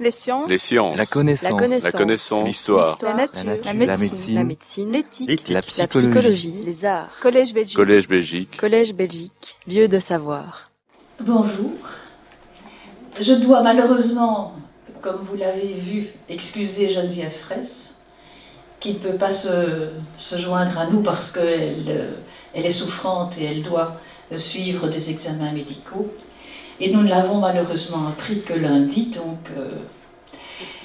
Les sciences. Les sciences. La connaissance. La connaissance. L'histoire. La nature. La La nature. médecine. La. L'éthique. La La psychologie. psychologie. Les arts. Collège Belgique. Collège Belgique. Collège Belgique. Lieu de savoir. Bonjour. Je dois malheureusement, comme vous l'avez vu, excuser Geneviève Fraisse, qui ne peut pas se, se joindre à nous parce qu'elle euh, elle est souffrante et elle doit euh, suivre des examens médicaux. Et nous ne l'avons malheureusement appris que lundi, donc euh,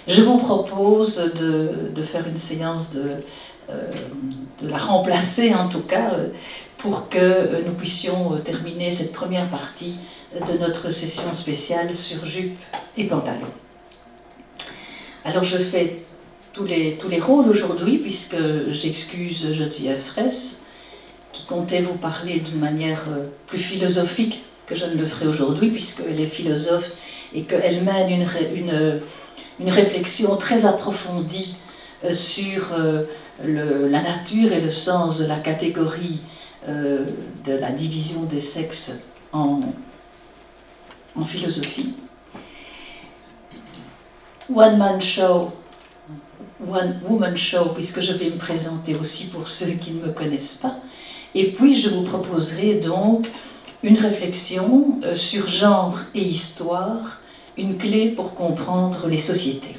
je vous propose de, de faire une séance de, euh, de la remplacer en tout cas, euh, pour que nous puissions terminer cette première partie de notre session spéciale sur jupe et pantalon. Alors je fais tous les, tous les rôles aujourd'hui puisque j'excuse Geneviève Fraisse qui comptait vous parler d'une manière plus philosophique que je ne le ferai aujourd'hui puisqu'elle est philosophe et qu'elle mène une, une, une réflexion très approfondie euh, sur euh, le- la nature et le sens de la catégorie euh, de la division des sexes en, en philosophie. One man show, one woman show, puisque je vais me présenter aussi pour ceux qui ne me connaissent pas. Et puis je vous proposerai donc une réflexion euh, sur genre et histoire, une clé pour comprendre les sociétés.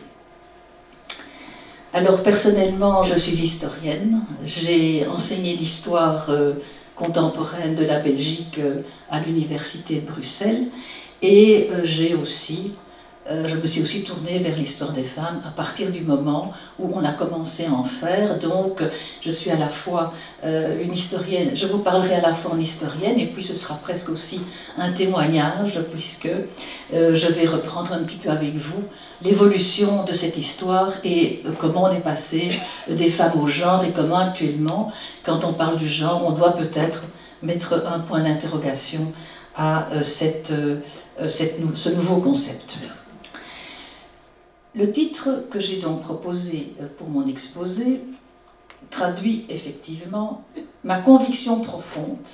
Alors personnellement, je suis historienne. J'ai enseigné l'histoire euh, contemporaine de la Belgique euh, à l'université de Bruxelles et j'ai aussi, euh, je me suis aussi tournée vers l'histoire des femmes à partir du moment où on a commencé à en faire. Donc je suis à la fois euh, une historienne, je vous parlerai à la fois en historienne et puis ce sera presque aussi un témoignage puisque euh, je vais reprendre un petit peu avec vous l'évolution de cette histoire et euh, comment on est passé des femmes au genre et comment actuellement, quand on parle du genre, on doit peut-être mettre un point d'interrogation à euh, cette, cette ce nouveau concept. Le titre que j'ai donc proposé euh, pour mon exposé traduit effectivement ma conviction profonde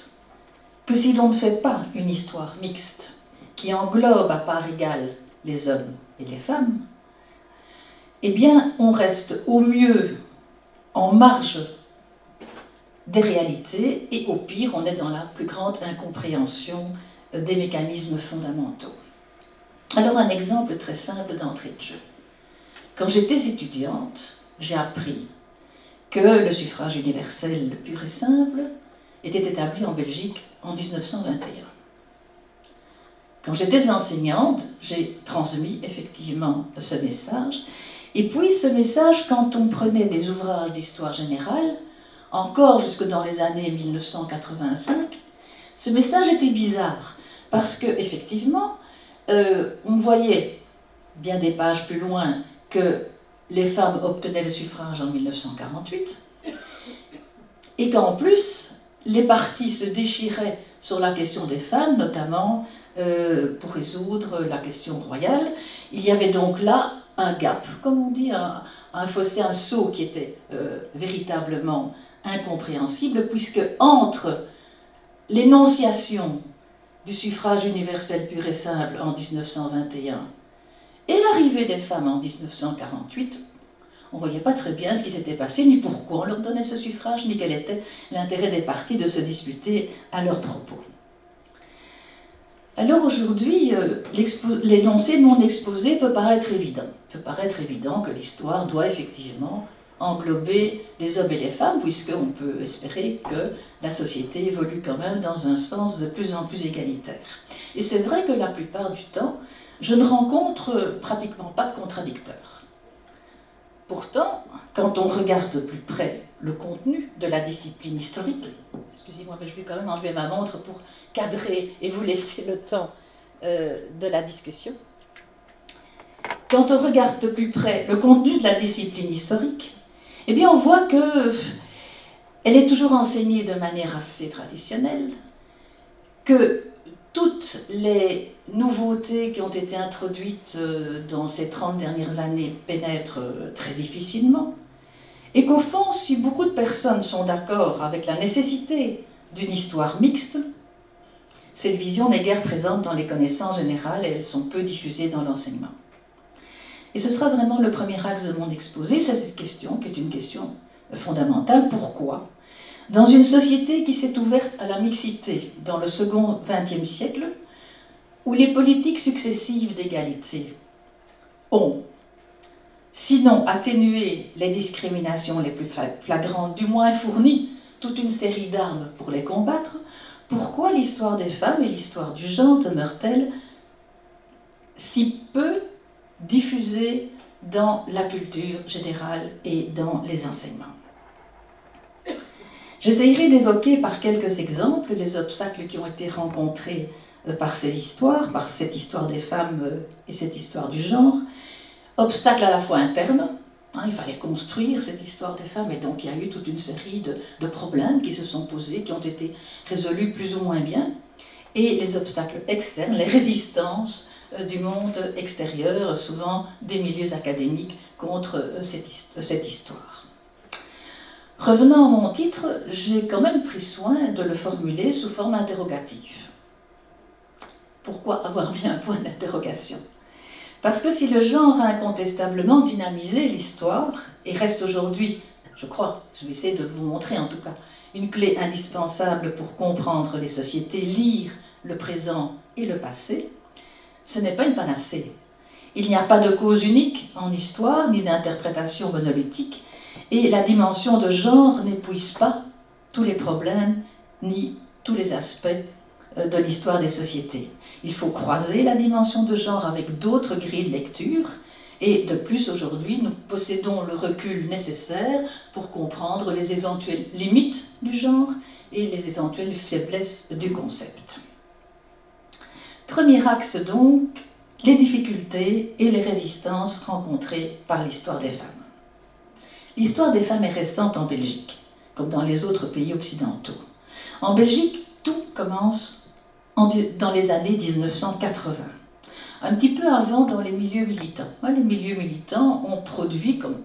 que si l'on ne fait pas une histoire mixte qui englobe à part égale les hommes et les femmes, eh bien on reste au mieux en marge des réalités et au pire on est dans la plus grande incompréhension euh, des mécanismes fondamentaux. Alors un exemple très simple d'entrée de jeu. Quand j'étais étudiante, j'ai appris que le suffrage universel pur et simple était établi en Belgique en 1921. Quand j'étais enseignante, j'ai transmis effectivement ce message. Et puis ce message, quand on prenait des ouvrages d'histoire générale, encore jusque dans les années 1985, ce message était bizarre parce que effectivement, euh, on voyait bien des pages plus loin que les femmes obtenaient le suffrage en 1948 et qu'en plus les partis se déchiraient sur la question des femmes, notamment euh, pour résoudre la question royale. Il y avait donc là un gap, comme on dit, un, fossé, un saut qui était euh, véritablement incompréhensible, puisque entre l'énonciation du suffrage universel pur et simple en 1921 et l'arrivée des femmes en 1948, on ne voyait pas très bien ce qui s'était passé, ni pourquoi on leur donnait ce suffrage, ni quel était l'intérêt des partis de se disputer à leur propos. Alors aujourd'hui, euh, l'énoncé non exposé peut paraître évident. peut paraître évident que l'histoire doit effectivement englober les hommes et les femmes, puisqu'on peut espérer que la société évolue quand même dans un sens de plus en plus égalitaire. Et c'est vrai que la plupart du temps, je ne rencontre pratiquement pas de contradicteurs. Pourtant, quand on regarde de plus près le contenu de la discipline historique, excusez-moi, mais je vais quand même enlever ma montre pour cadrer et vous laisser le temps euh, de la discussion. Quand on regarde de plus près le contenu de la discipline historique, eh bien on voit que euh, elle est toujours enseignée de manière assez traditionnelle, que toutes les nouveautés qui ont été introduites euh, dans ces 30 dernières années pénètrent euh, très difficilement, et qu'au fond, si beaucoup de personnes sont d'accord avec la nécessité d'une histoire mixte, cette vision n'est guère présente dans les connaissances générales et elles sont peu diffusées dans l'enseignement. Et ce sera vraiment le premier axe de mon exposé, c'est cette question qui est une question fondamentale. Pourquoi? Dans une société qui s'est ouverte à la mixité dans le second XXe siècle, où les politiques successives d'égalité ont, sinon atténué les discriminations les plus flagrantes, du moins fourni toute une série d'armes pour les combattre, pourquoi l'histoire des femmes et l'histoire du genre demeurent-elles si peu diffusées dans la culture générale et dans les enseignements? J'essayerai d'évoquer par quelques exemples les obstacles qui ont été rencontrés euh, par ces histoires, par cette histoire des femmes euh, et cette histoire du genre. Obstacles à la fois internes, hein, il fallait construire cette histoire des femmes et donc il y a eu toute une série de, problèmes qui se sont posés, qui ont été résolus plus ou moins bien, et les obstacles externes, les résistances euh, du monde extérieur, souvent des milieux académiques, contre cette histoire. Revenant à mon titre, j'ai quand même pris soin de le formuler sous forme interrogative. Pourquoi avoir mis un point d'interrogation? Parce que si le genre a incontestablement dynamisé l'histoire et reste aujourd'hui, je crois, je vais essayer de vous montrer en tout cas, une clé indispensable pour comprendre les sociétés, lire le présent et le passé, ce n'est pas une panacée. Il n'y a pas de cause unique en histoire, ni d'interprétation monolithique, et la dimension de genre n'épuise pas tous les problèmes, ni tous les aspects euh, de l'histoire des sociétés. Il faut croiser la dimension de genre avec d'autres grilles de lecture. Et de plus, aujourd'hui, nous possédons le recul nécessaire pour comprendre les éventuelles limites du genre et les éventuelles faiblesses du concept. Premier axe donc, les difficultés et les résistances rencontrées par l'histoire des femmes. L'histoire des femmes est récente en Belgique, comme dans les autres pays occidentaux. En Belgique, tout commence dans les années 1980. Un petit peu avant dans les milieux militants. Les milieux militants ont produit, comme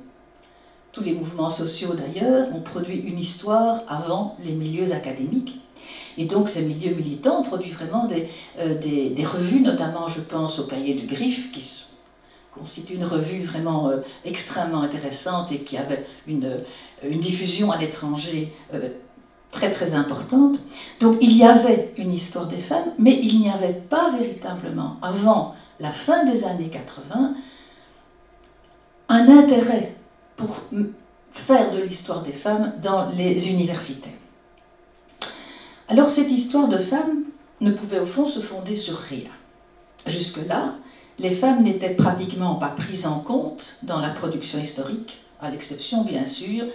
tous les mouvements sociaux d'ailleurs, ont produit une histoire avant les milieux académiques. Et donc les milieux militants ont produit vraiment des, euh, des, revues, notamment je pense au cahier du Griffe, qui constitue une revue vraiment euh, extrêmement intéressante et qui avait une, une diffusion à l'étranger euh, très très importante. Donc il y avait une histoire des femmes, mais il n'y avait pas véritablement, avant la fin des années 80, un intérêt pour faire de l'histoire des femmes dans les universités. Alors cette histoire de femmes ne pouvait au fond se fonder sur rien. Jusque-là, les femmes n'étaient pratiquement pas prises en compte dans la production historique, à l'exception bien sûr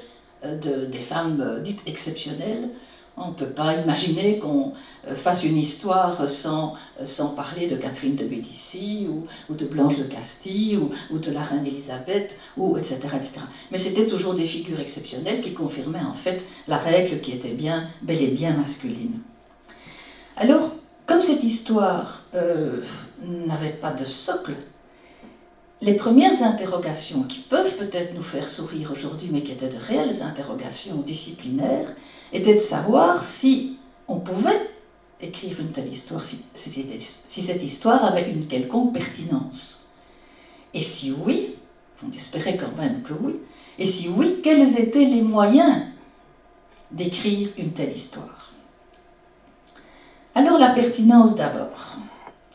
de, des femmes euh, dites exceptionnelles. On ne peut pas imaginer qu'on euh, fasse une histoire sans, euh, sans parler de Catherine de Médicis ou, de Blanche de Castille ou, ou, de la reine Élisabeth, ou etc., etc. Mais c'était toujours des figures exceptionnelles qui confirmaient en fait la règle qui était bien, bel et bien masculine. Alors, comme cette histoire n'avait pas de socle, les premières interrogations qui peuvent peut-être nous faire sourire aujourd'hui, mais qui étaient de réelles interrogations disciplinaires, étaient de savoir si on pouvait écrire une telle histoire, si, si cette histoire avait une quelconque pertinence. Et si oui, on espérait quand même que oui, et si oui, quels étaient les moyens d'écrire une telle histoire? Alors la pertinence d'abord.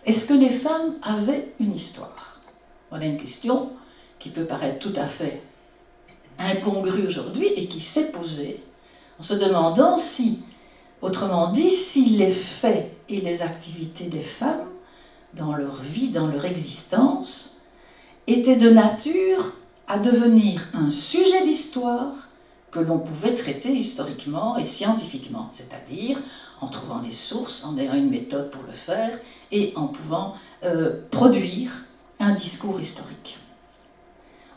Est-ce que les femmes avaient une histoire? Voilà une question qui peut paraître tout à fait incongrue aujourd'hui et qui s'est posée en se demandant si, autrement dit, si les faits et les activités des femmes dans leur vie, dans leur existence, étaient de nature à devenir un sujet d'histoire que l'on pouvait traiter historiquement et scientifiquement, c'est-à-dire en trouvant des sources, en ayant une méthode pour le faire et en pouvant euh, produire un discours historique.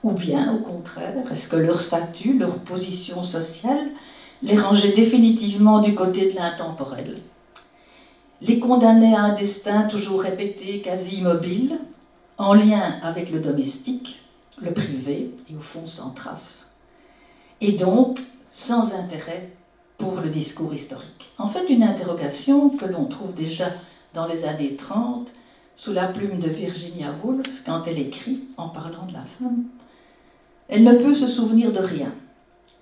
Ou bien, au contraire, est-ce que leur statut, leur position sociale les rangeait définitivement du côté de l'intemporel? Les condamnait à un destin toujours répété, quasi immobile, en lien avec le domestique, le privé et au fond sans trace, et donc sans intérêt pour le discours historique. En fait, une interrogation que l'on trouve déjà dans les années 30 sous la plume de Virginia Woolf quand elle écrit en parlant de la femme. Elle ne peut se souvenir de rien,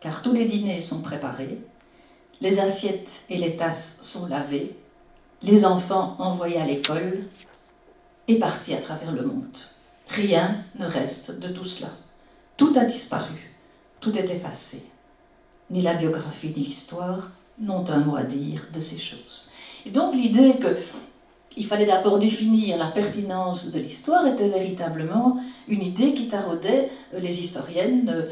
car tous les dîners sont préparés, les assiettes et les tasses sont lavées, les enfants envoyés à l'école et partis à travers le monde. Rien ne reste de tout cela. Tout a disparu, tout est effacé. Ni la biographie ni l'histoire n'ont un mot à dire de ces choses. Et donc l'idée qu'il fallait d'abord définir la pertinence de l'histoire était véritablement une idée qui taraudait les historiennes euh,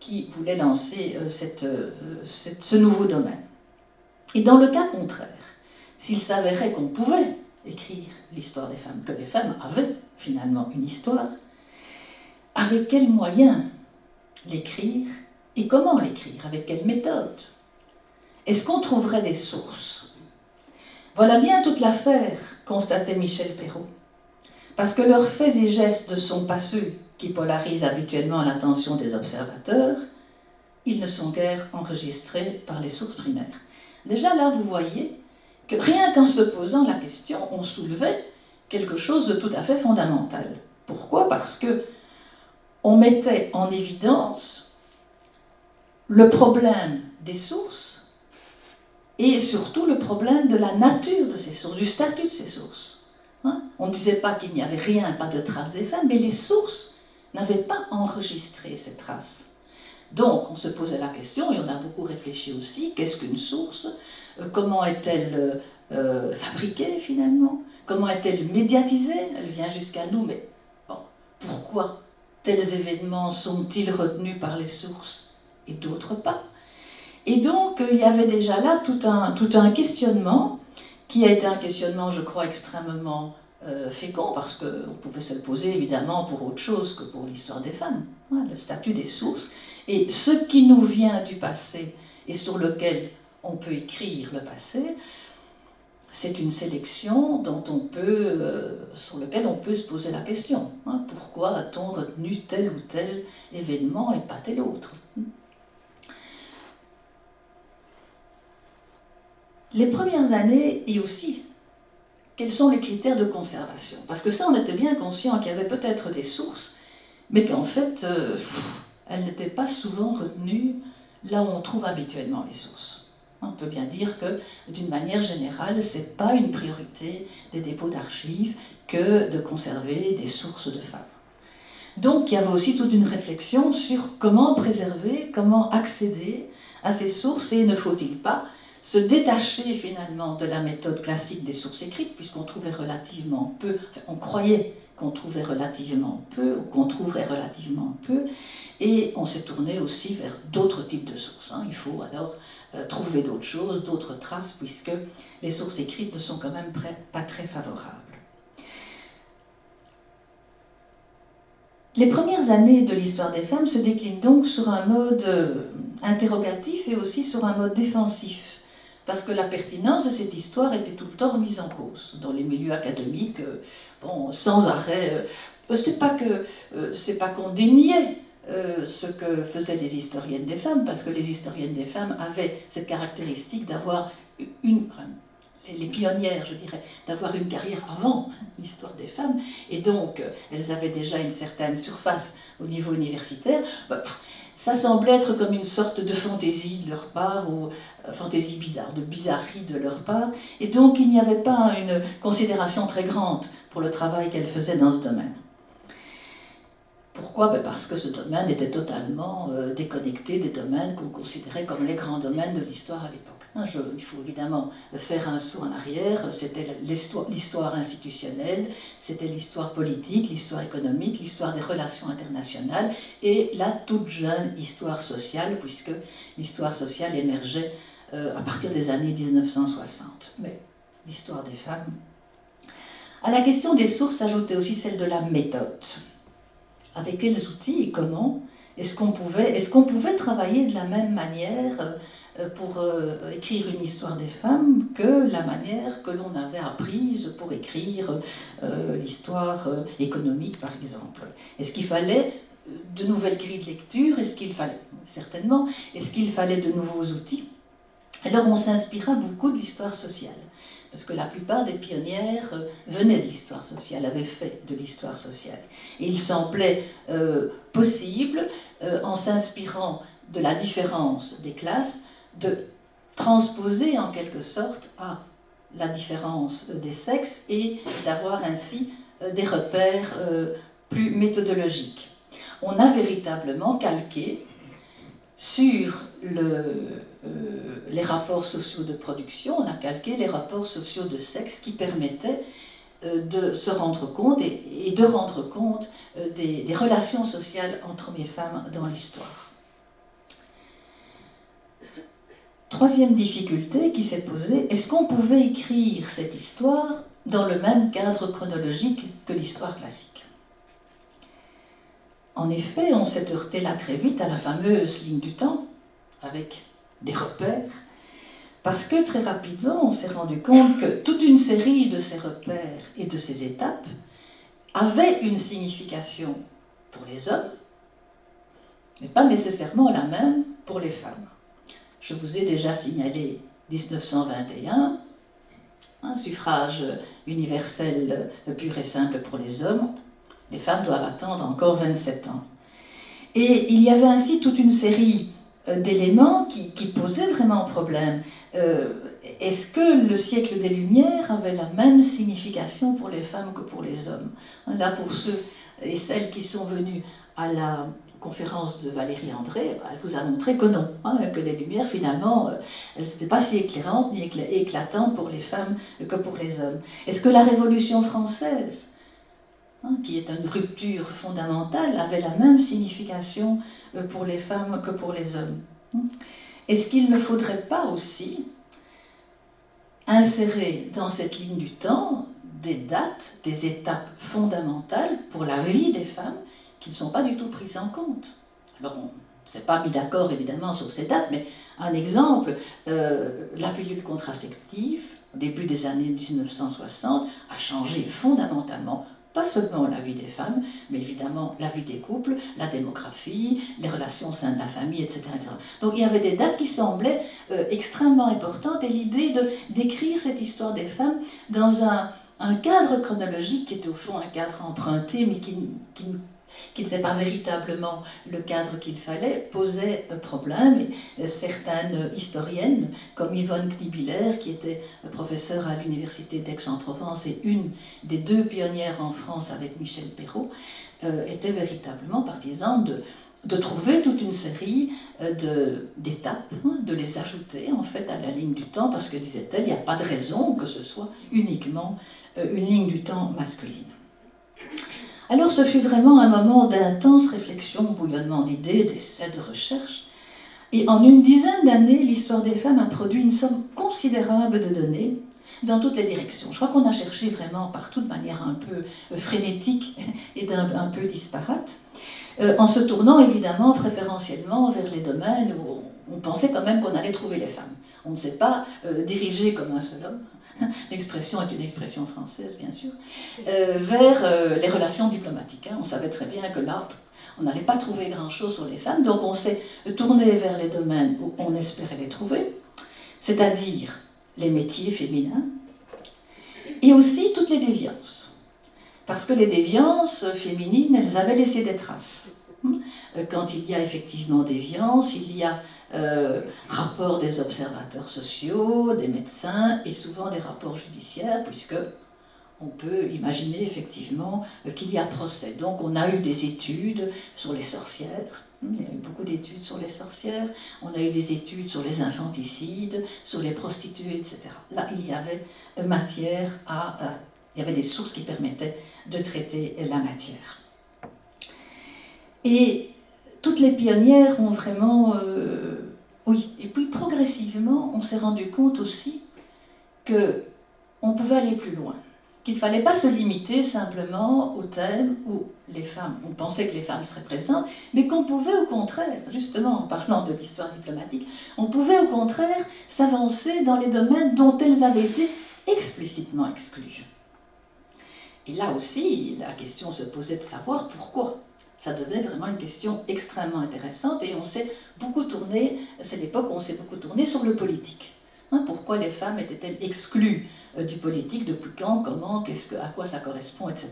qui voulaient lancer euh, euh, ce nouveau domaine. Et dans le cas contraire, s'il s'avérait qu'on pouvait écrire l'histoire des femmes, que les femmes avaient finalement une histoire, avec quels moyens l'écrire et comment l'écrire, avec quelle méthode? Est-ce qu'on trouverait des sources? Voilà bien toute l'affaire, constatait Michel Perrault. Parce que leurs faits et gestes ne sont pas ceux qui polarisent habituellement l'attention des observateurs, ils ne sont guère enregistrés par les sources primaires. Déjà là, vous voyez que rien qu'en se posant la question, on soulevait quelque chose de tout à fait fondamental. Pourquoi? Parce que on mettait en évidence le problème des sources et surtout le problème de la nature de ces sources, du statut de ces sources. Hein? on ne disait pas qu'il n'y avait rien, pas de traces des femmes, mais les sources n'avaient pas enregistré ces traces. Donc, on se posait la question, et on a beaucoup réfléchi aussi, qu'est-ce qu'une source? Euh, Comment est-elle euh, euh, fabriquée finalement? Comment est-elle médiatisée? Elle vient jusqu'à nous, mais pourquoi tels événements sont-ils retenus par les sources et d'autres pas? Et donc, il y avait déjà là tout un, questionnement qui a été un questionnement, je crois, extrêmement fécond, parce qu'on pouvait se le poser évidemment pour autre chose que pour l'histoire des femmes, hein, le statut des sources, et ce qui nous vient du passé et sur lequel on peut écrire le passé, c'est une sélection dont on peut, euh, sur lequel on peut se poser la question. Hein. pourquoi a-t-on retenu tel ou tel événement et pas tel autre? Les premières années, et aussi, quels sont les critères de conservation? Parce que ça, on était bien conscient qu'il y avait peut-être des sources, mais qu'en fait, euh, elles n'étaient pas souvent retenues là où on trouve habituellement les sources. On peut bien dire que, d'une manière générale, ce n'est pas une priorité des dépôts d'archives que de conserver des sources de femmes. Donc il y avait aussi toute une réflexion sur comment préserver, comment accéder à ces sources et ne faut-il pas se détacher finalement de la méthode classique des sources écrites, puisqu'on trouvait relativement peu, on croyait qu'on trouvait relativement peu, ou qu'on trouverait relativement peu, et on s'est tourné aussi vers d'autres types de sources. Hein. Il faut alors trouver d'autres choses, d'autres traces, puisque les sources écrites ne sont quand même pas très favorables. Les premières années de l'histoire des femmes se déclinent donc sur un mode euh, interrogatif et aussi sur un mode défensif, parce que la pertinence de cette histoire était tout le temps remise en cause. Dans les milieux académiques, euh, bon, sans arrêt, c'est pas que c'est pas qu'on déniait euh, ce que faisaient les historiennes des femmes, parce que les historiennes des femmes avaient cette caractéristique d'avoir une, les pionnières, je dirais, d'avoir une carrière avant l'histoire des femmes, et donc euh, elles avaient déjà une certaine surface au niveau universitaire. Bah, ça semblait être comme une sorte de fantaisie de leur part, ou euh, fantaisie bizarre, de bizarrerie de leur part, et donc il n'y avait pas une considération très grande pour le travail qu'elles faisaient dans ce domaine. Pourquoi ben, Parce que ce domaine était totalement euh, déconnecté des domaines qu'on considérait comme les grands domaines de l'histoire à l'époque. Hein, il faut évidemment faire un saut en arrière. C'était l'histoire institutionnelle, c'était l'histoire politique, l'histoire économique, l'histoire des relations internationales et la toute jeune histoire sociale, puisque l'histoire sociale émergeait euh, à partir des années 1960. Mais l'histoire des femmes. À la question des sources s'ajoutait aussi celle de la méthode avec quels outils et comment est-ce qu'on pouvait, est qu'on pouvait travailler de la même manière euh, pour euh, écrire une histoire des femmes que la manière que l'on avait apprise pour écrire euh, l'histoire économique, par exemple? Est-ce qu'il fallait de nouvelles grilles de lecture? Est-ce qu'il fallait, certainement, est-ce qu'il fallait de nouveaux outils? Alors on s'inspira beaucoup de l'histoire sociale. Parce que la plupart des pionnières euh, venaient de l'histoire sociale, avaient fait de l'histoire sociale. Il semblait euh, possible, euh, en s'inspirant de la différence des classes, de transposer en quelque sorte à la différence des sexes et d'avoir ainsi des repères plus méthodologiques. On a véritablement calqué sur le, les rapports sociaux de production, on a calqué les rapports sociaux de sexe qui permettaient euh, de se rendre compte et, de rendre compte euh, des, des, relations sociales entre hommes et femmes dans l'histoire. Troisième difficulté qui s'est posée, est-ce qu'on pouvait écrire cette histoire dans le même cadre chronologique que l'histoire classique? En effet, on s'est heurté là très vite à la fameuse ligne du temps, avec des repères, parce que très rapidement, on s'est rendu compte que toute une série de ces repères et de ces étapes avaient une signification pour les hommes, mais pas nécessairement la même pour les femmes. Je vous ai déjà signalé 1921, un suffrage universel pur et simple pour les hommes. Les femmes doivent attendre encore 27 ans. Et il y avait ainsi toute une série d'éléments qui, posaient vraiment problème. Euh, est-ce que le siècle des Lumières avait la même signification pour les femmes que pour les hommes Là, pour ceux et celles qui sont venus à la conférence de Valérie André, bah, elle vous a montré que non, hein, que les Lumières, finalement, euh, elles n'étaient pas si éclairantes ni éclatantes pour les femmes que pour les hommes. Est-ce que la Révolution française Hein, qui est une rupture fondamentale, avait la même signification euh, pour les femmes que pour les hommes. Hein. Est-ce qu'il ne faudrait pas aussi insérer dans cette ligne du temps des dates, des étapes fondamentales pour la vie des femmes qui ne sont pas du tout prises en compte? Alors, on ne s'est pas mis d'accord évidemment sur ces dates, mais un exemple, euh, la pilule contraceptive, début des années 1960, a changé fondamentalement pas seulement la vie des femmes, mais évidemment la vie des couples, la démographie, les relations au sein de la famille, etc. Donc il y avait des dates qui semblaient euh, extrêmement importantes et l'idée de d'écrire cette histoire des femmes dans un, un, cadre chronologique qui était au fond un cadre emprunté, mais qui, qui qui n'était pas véritablement le cadre qu'il fallait, posait problème. Euh, certaines historiennes, comme Yvonne Knibiller, qui était professeure à l'université d'Aix-en-Provence et une des deux pionnières en France avec Michel Perrault, euh, étaient véritablement partisanes de, trouver toute une série euh, d'étapes, hein, de, les ajouter en fait à la ligne du temps, parce que disait-elle, il n'y a pas de raison que ce soit uniquement une ligne du temps masculine. Alors ce fut vraiment un moment d'intense réflexion, bouillonnement d'idées, d'essais, de recherches. Et en une dizaine d'années, l'histoire des femmes a produit une somme considérable de données dans toutes les directions. Je crois qu'on a cherché vraiment partout de manière un peu frénétique et un, peu disparate, euh, en se tournant évidemment préférentiellement vers les domaines où on pensait quand même qu'on allait trouver les femmes. On ne s'est pas euh, dirigé comme un seul homme, l'expression est une expression française bien sûr, euh, vers euh, les relations diplomatiques. Hein. On savait très bien que là, on n'allait pas trouver grand-chose sur les femmes, donc on s'est tourné vers les domaines où on espérait les trouver, c'est-à-dire les métiers féminins, et aussi toutes les déviances. Parce que les déviances féminines, elles avaient laissé des traces. Euh, quand il y a effectivement déviance, il y a euh, rapports des observateurs sociaux, des médecins et souvent des rapports judiciaires, puisque on peut imaginer effectivement euh, qu'il y a procès. Donc on a eu des études sur les sorcières, hmm, il y a eu beaucoup d'études sur les sorcières, on a eu des études sur les infanticides, sur les prostituées, etc. Là, il y avait matière à... il y avait des sources qui permettaient de traiter la matière. Et toutes les pionnières ont vraiment... Euh, oui, et puis progressivement, on s'est rendu compte aussi que on pouvait aller plus loin, qu'il ne fallait pas se limiter simplement au thème où les femmes, on pensait que les femmes seraient présentes, mais qu'on pouvait au contraire, justement en parlant de l'histoire diplomatique, on pouvait au contraire s'avancer dans les domaines dont elles avaient été explicitement exclues. Et là aussi, la question se posait de savoir pourquoi ça devenait vraiment une question extrêmement intéressante et on s'est beaucoup tourné, c'est l'époque où on s'est beaucoup tourné sur le politique. Hein, pourquoi les femmes étaient-elles exclues euh, du politique, depuis quand, comment, qu'est-ce que, à quoi ça correspond, etc.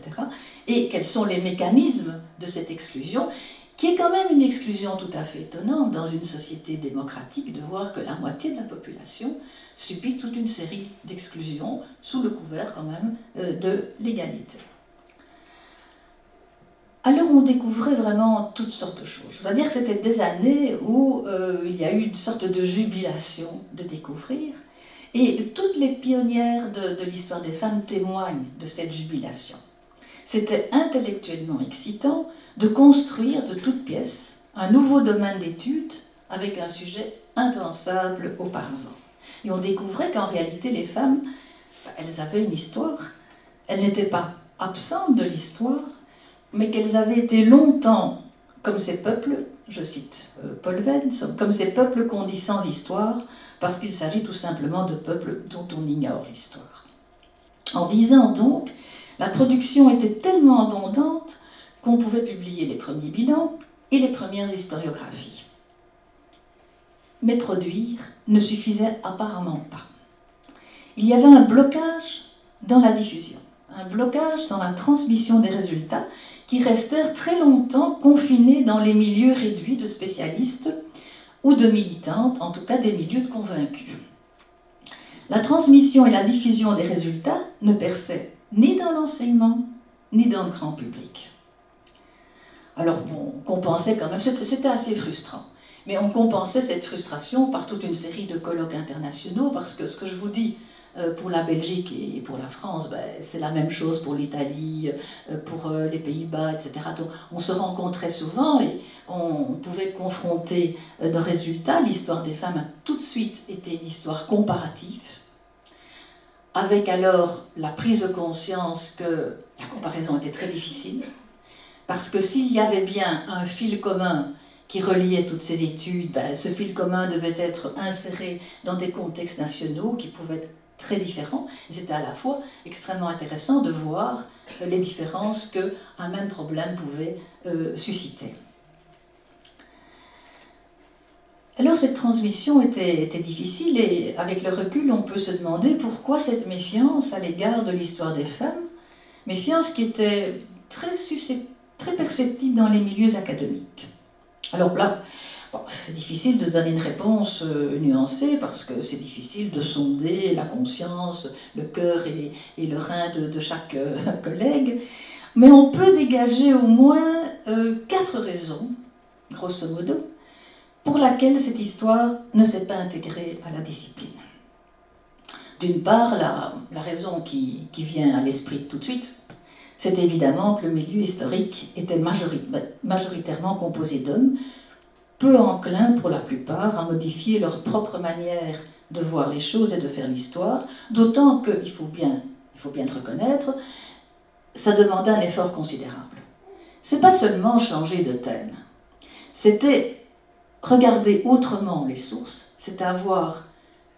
Et quels sont les mécanismes de cette exclusion, qui est quand même une exclusion tout à fait étonnante dans une société démocratique de voir que la moitié de la population subit toute une série d'exclusions sous le couvert quand même euh, de l'égalité. Alors on découvrait vraiment toutes sortes de choses. Je dois dire que c'était des années où euh, il y a eu une sorte de jubilation de découvrir. Et toutes les pionnières de, l'histoire des femmes témoignent de cette jubilation. C'était intellectuellement excitant de construire de toutes pièces un nouveau domaine d'études avec un sujet impensable auparavant. Et on découvrait qu'en réalité, les femmes, bah, elles avaient une histoire. Elles n'étaient pas absentes de l'histoire, mais qu'elles avaient été longtemps comme ces peuples, je cite euh, Paul Venn, comme ces peuples qu'on dit sans histoire, parce qu'il s'agit tout simplement de peuples dont on ignore l'histoire. En dix ans donc, la production était tellement abondante qu'on pouvait publier les premiers bilans et les premières historiographies. Mais produire ne suffisait apparemment pas. Il y avait un blocage dans la diffusion, un blocage dans la transmission des résultats qui restèrent très longtemps confinés dans les milieux réduits de spécialistes ou de militantes, en tout cas des milieux de convaincus. La transmission et la diffusion des résultats ne perçaient ni dans l'enseignement, ni dans le grand public. Alors on compensait quand même, c'était assez frustrant, mais on compensait cette frustration par toute une série de colloques internationaux, parce que ce que je vous dis, pour la Belgique et pour la France, ben, c'est la même chose pour l'Italie, euh, pour euh, les Pays-Bas, etc. Donc on se rencontrait souvent et on pouvait confronter nos résultats. L'histoire des femmes a tout de suite été une histoire comparative, avec alors la prise de conscience que la comparaison était très difficile, parce que s'il y avait bien un fil commun qui reliait toutes ces études, ben, ce fil commun devait être inséré dans des contextes nationaux qui pouvaient très différents. Et c'était à la fois extrêmement intéressant de voir euh, les différences qu'un même problème pouvait euh, susciter. Alors cette transmission était, difficile et avec le recul on peut se demander pourquoi cette méfiance à l'égard de l'histoire des femmes, méfiance qui était très, très perceptible dans les milieux académiques. Alors là, c'est difficile de donner une réponse euh, nuancée parce que c'est difficile de sonder la conscience, le cœur et, le rein de, chaque euh, collègue. Mais on peut dégager au moins euh, quatre raisons, grosso modo, pour laquelle cette histoire ne s'est pas intégrée à la discipline. D'une part, la, raison qui, qui, vient à l'esprit tout de suite, c'est évidemment que le milieu historique était majoritairement composé d'hommes, peu enclins pour la plupart à modifier leur propre manière de voir les choses et de faire l'histoire, d'autant qu'il faut bien, il faut bien reconnaître, ça demandait un effort considérable. C'est pas seulement changer de thème, c'était regarder autrement les sources, c'est avoir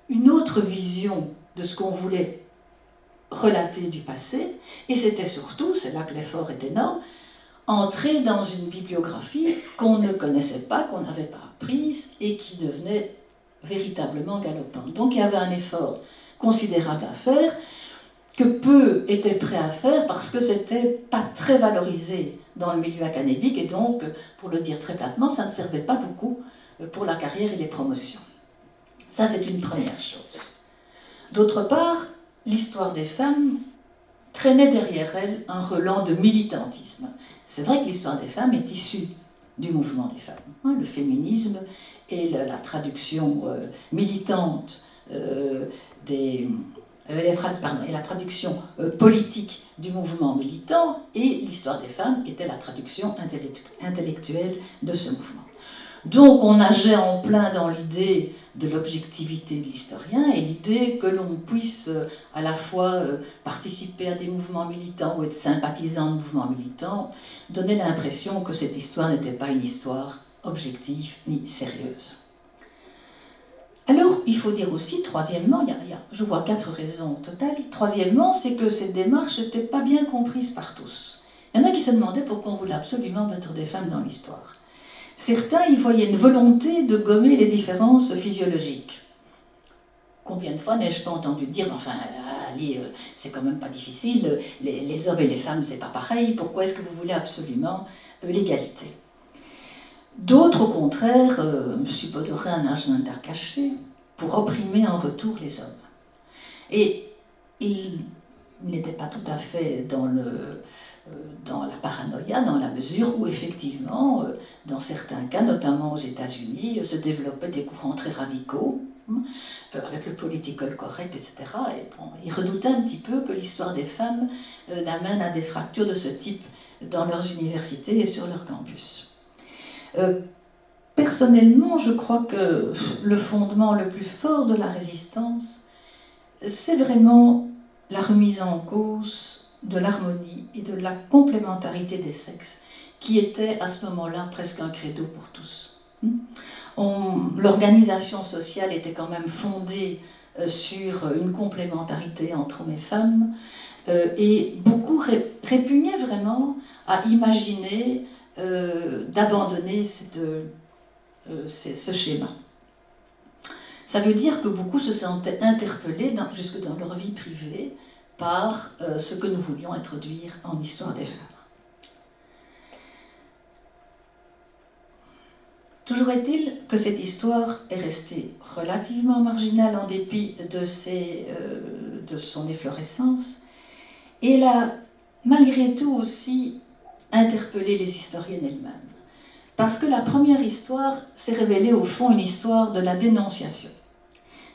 une autre vision de ce qu'on voulait relater du passé, et c'était surtout, c'est là que l'effort est énorme, entrer dans une bibliographie qu'on ne connaissait pas, qu'on n'avait pas apprise et qui devenait véritablement galopante. Donc il y avait un effort considérable à faire que peu étaient prêts à faire parce que c'était pas très valorisé dans le milieu académique et donc, pour le dire très platement, ça ne servait pas beaucoup pour la carrière et les promotions. Ça, c'est une première chose. D'autre part, l'histoire des femmes traînait derrière elle un relent de militantisme. C'est vrai que l'histoire des femmes est issue du mouvement des femmes. Hein, le féminisme et la, traduction euh, militante euh, des, euh, la traduction politique du mouvement militant et l'histoire des femmes était la traduction intellectuelle de ce mouvement. Donc on nageait en plein dans l'idée de l'objectivité de l'historien et l'idée que l'on puisse euh, à la fois euh, participer à des mouvements militants ou être sympathisant de mouvements militants donnait l'impression que cette histoire n'était pas une histoire objective ni sérieuse. Alors, il faut dire aussi, troisièmement, y a, je vois quatre raisons totales. Troisièmement, c'est que cette démarche n'était pas bien comprise par tous. Il y en a qui se demandaient pourquoi on voulait absolument mettre des femmes dans l'histoire. Certains y voyaient une volonté de gommer les différences physiologiques. Combien de fois n'ai-je pas entendu dire, enfin, allez, c'est quand même pas difficile, les, hommes et les femmes, c'est pas pareil, pourquoi est-ce que vous voulez absolument l'égalité? D'autres, au contraire, supposeraient un agenda caché pour opprimer en retour les hommes. Et il n'était pas tout à fait dans, le, euh, dans la paranoïa, dans la mesure où effectivement, euh, dans certains cas, notamment aux États-Unis, se développaient des courants très radicaux, hein, euh, avec le political correct, etc. Et il redoutait un petit peu que l'histoire des femmes n'amène à des fractures de ce type dans leurs universités et sur leurs campus. personnellement, je crois que le fondement le plus fort de la résistance, c'est vraiment la remise en cause de l'harmonie et de la complémentarité des sexes, qui était à ce moment-là presque un credo pour tous. Hmm? L'organisation sociale était quand même fondée euh, sur une complémentarité entre hommes et femmes, euh, et beaucoup répugnaient vraiment à imaginer euh, d'abandonner ce schéma. Ça veut dire que beaucoup se sentaient interpellés, jusque dans leur vie privée, par euh, ce que nous voulions introduire en histoire des femmes. Toujours est-il que cette histoire est restée relativement marginale en dépit de, euh, de son efflorescence, et elle a malgré tout aussi interpellé les historiennes elles-mêmes. Parce que la première histoire s'est révélée au fond une histoire de la dénonciation.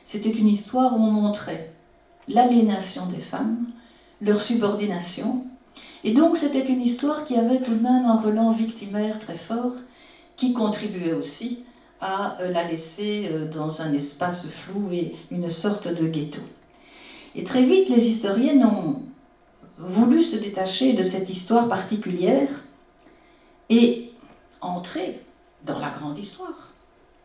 C'était une histoire où on montrait l'aliénation des femmes, leur subordination, et donc c'était une histoire qui avait tout de même un relent victimaire très fort, qui contribuait aussi à euh, la laisser euh, dans un espace flou et une sorte de ghetto. Et très vite, les historiennes ont voulu se détacher de cette histoire particulière et entrer dans la grande histoire,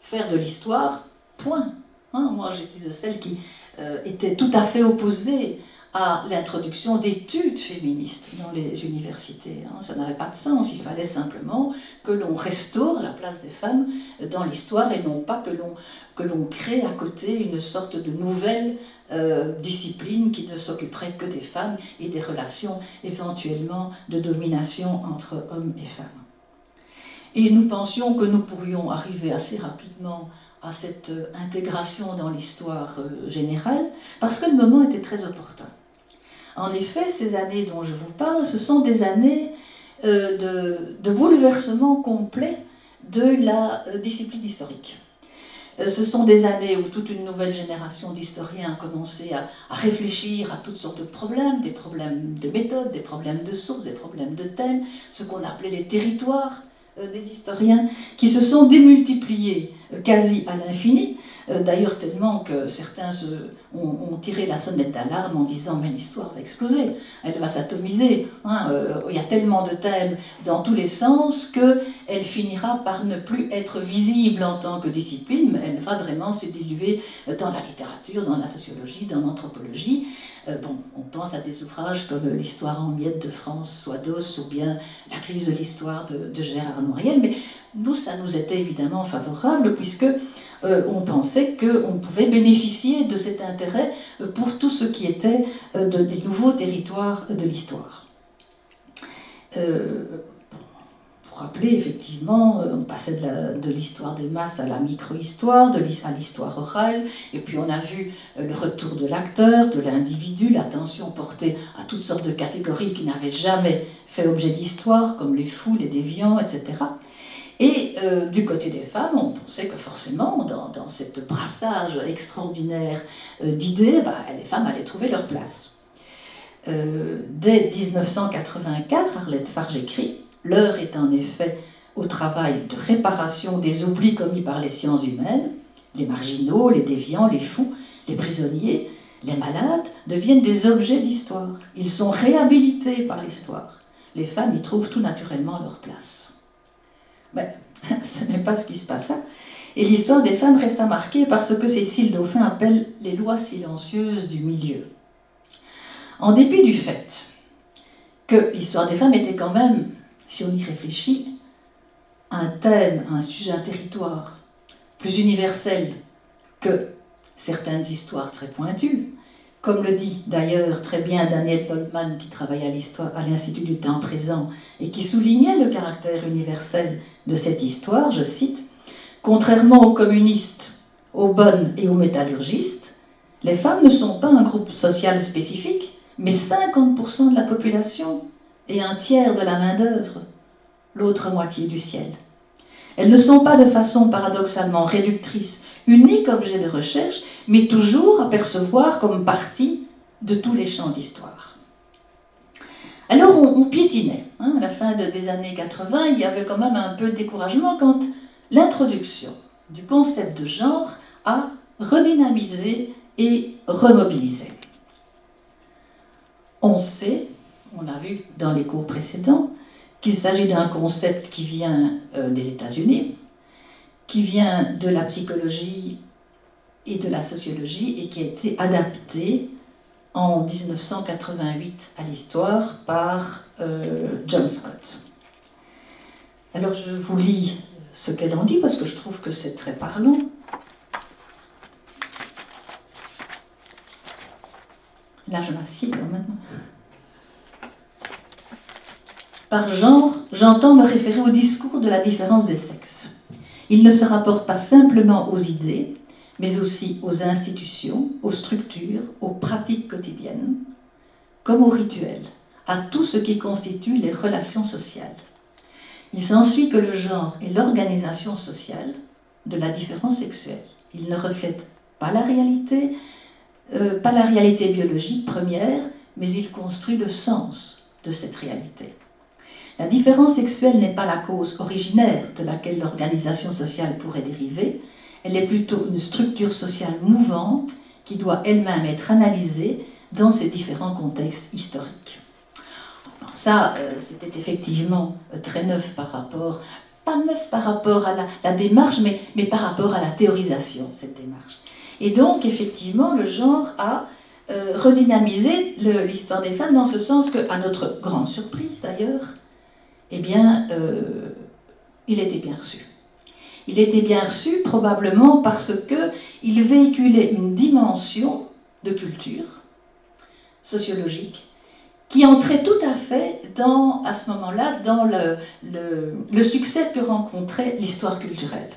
faire de l'histoire, point. Hein, moi, j'étais de celles qui euh, étaient tout à fait opposées à l'introduction d'études féministes dans les universités. Hein. Ça n'avait pas de sens. Il fallait simplement que l'on restaure la place des femmes dans l'histoire et non pas que l'on que l'on crée à côté une sorte de nouvelle euh, discipline qui ne s'occuperait que des femmes et des relations éventuellement de domination entre hommes et femmes. Et nous pensions que nous pourrions arriver assez rapidement à cette euh, intégration dans l'histoire euh, générale, parce que le moment était très opportun. En effet, ces années dont je vous parle, ce sont des années euh, de, bouleversement complet de la discipline historique. Ce sont des années où toute une nouvelle génération d'historiens a commencé à, à, réfléchir à toutes sortes de problèmes, des problèmes de méthode, des problèmes de source, des problèmes de thème, ce qu'on appelait les territoires, des historiens qui se sont démultipliés euh, quasi à l'infini, euh, d'ailleurs tellement que certains ont, tiré la sonnette d'alarme en disant mais l'histoire va exploser, elle va s'atomiser, hein, il y a tellement de thèmes dans tous les sens qu'elle finira par ne plus être visible en tant que discipline, elle va vraiment se diluer dans la littérature, dans la sociologie, dans l'anthropologie. bon, on pense à des ouvrages comme L'histoire en miettes de France, Soados, ou bien La crise de l'histoire de, Gérard mais nous, ça nous était évidemment favorable, puisque euh, on pensait qu'on pouvait bénéficier de cet intérêt euh, pour tout ce qui était euh, de, des nouveaux territoires de l'histoire. pour rappeler, effectivement, on passait de l'histoire des masses à la micro-histoire, à l'histoire orale, et puis on a vu le retour de l'acteur, de l'individu, l'attention portée à toutes sortes de catégories qui n'avaient jamais fait objet d'histoire, comme les fous, les déviants, etc. Et euh, du côté des femmes, on pensait que forcément, dans, dans ce brassage extraordinaire euh, d'idées, bah, les femmes allaient trouver leur place. Euh, dès 1984, Arlette Farge écrit L'heure est en effet au travail de réparation des oublis commis par les sciences humaines. Les marginaux, les déviants, les fous, les prisonniers, les malades deviennent des objets d'histoire. Ils sont réhabilités par l'histoire. Les femmes y trouvent tout naturellement leur place. Mais ce n'est pas ce qui se passa. Et l'histoire des femmes resta marquée par ce que Cécile Dauphin appelle les lois silencieuses du milieu. En dépit du fait que l'histoire des femmes était quand même, si on y réfléchit, un thème, un sujet, un territoire plus universel que certaines histoires très pointues, comme le dit d'ailleurs très bien Daniel Goldman, qui travaille à à l'Institut du temps présent et qui soulignait le caractère universel de cette histoire, je cite, Contrairement aux communistes, aux bonnes et aux métallurgistes, les femmes ne sont pas un groupe social spécifique, mais 50% de la population et un tiers de la main-d'œuvre, l'autre moitié du ciel. Elles ne sont pas de façon paradoxalement réductrice unique objet de recherche, mais toujours à percevoir comme partie de tous les champs d'histoire. Alors on, piétinait. Hein, à la fin des années 80, il y avait quand même un peu de découragement quand l'introduction du concept de genre a redynamisé et remobilisé. On sait, on l'a vu dans les cours précédents, qu'il s'agit d'un concept qui vient euh, des États-Unis, qui vient de la psychologie et de la sociologie et qui a été adapté en 1988 à l'histoire par euh, John Scott. Alors je vous lis ce qu'elle en dit parce que je trouve que c'est très parlant. Là, je m'assieds quand même. Par genre, j'entends me référer au discours de la différence des sexes. Il ne se rapporte pas simplement aux idées, mais aussi aux institutions, aux structures, aux pratiques quotidiennes, comme aux rituels, à tout ce qui constitue les relations sociales. Il s'ensuit que le genre est l'organisation sociale de la différence sexuelle. Il ne reflète pas la réalité, euh, pas la réalité biologique première, mais il construit le sens de cette réalité. La différence sexuelle n'est pas la cause originaire de laquelle l'organisation sociale pourrait dériver, elle est plutôt une structure sociale mouvante qui doit elle-même être analysée dans ses différents contextes historiques. Ça, euh, c'était effectivement euh, très neuf par rapport, pas neuf par rapport à la, démarche, mais, mais par rapport à la théorisation, cette démarche. Et donc, effectivement, le genre a euh, redynamisé l'histoire des femmes dans ce sens que, à notre grande surprise d'ailleurs, eh bien, euh, il était bien reçu. Il était bien reçu probablement parce qu'il véhiculait une dimension de culture sociologique qui entrait tout à fait dans, à ce moment-là dans le, succès que rencontrait l'histoire culturelle.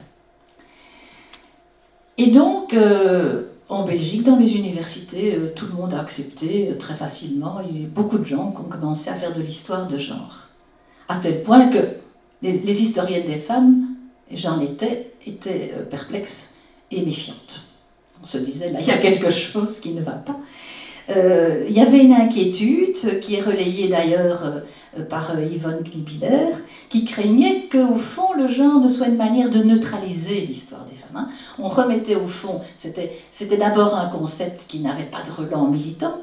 Et donc, euh, en Belgique, dans les universités, euh, tout le monde a accepté très facilement. Eu beaucoup de gens qui ont commencé à faire de l'histoire de genre à tel point que les, historiennes des femmes, et j'en étais, étaient euh, perplexes et méfiantes. On se disait, là, il y a quelque chose qui ne va pas. Euh, il y avait une inquiétude qui est relayée d'ailleurs euh, par Yvonne Klibiller, qui craignait qu'au fond le genre ne soit une manière de neutraliser l'histoire des femmes. Hein. On remettait au fond, c'était d'abord un concept qui n'avait pas de relent militant,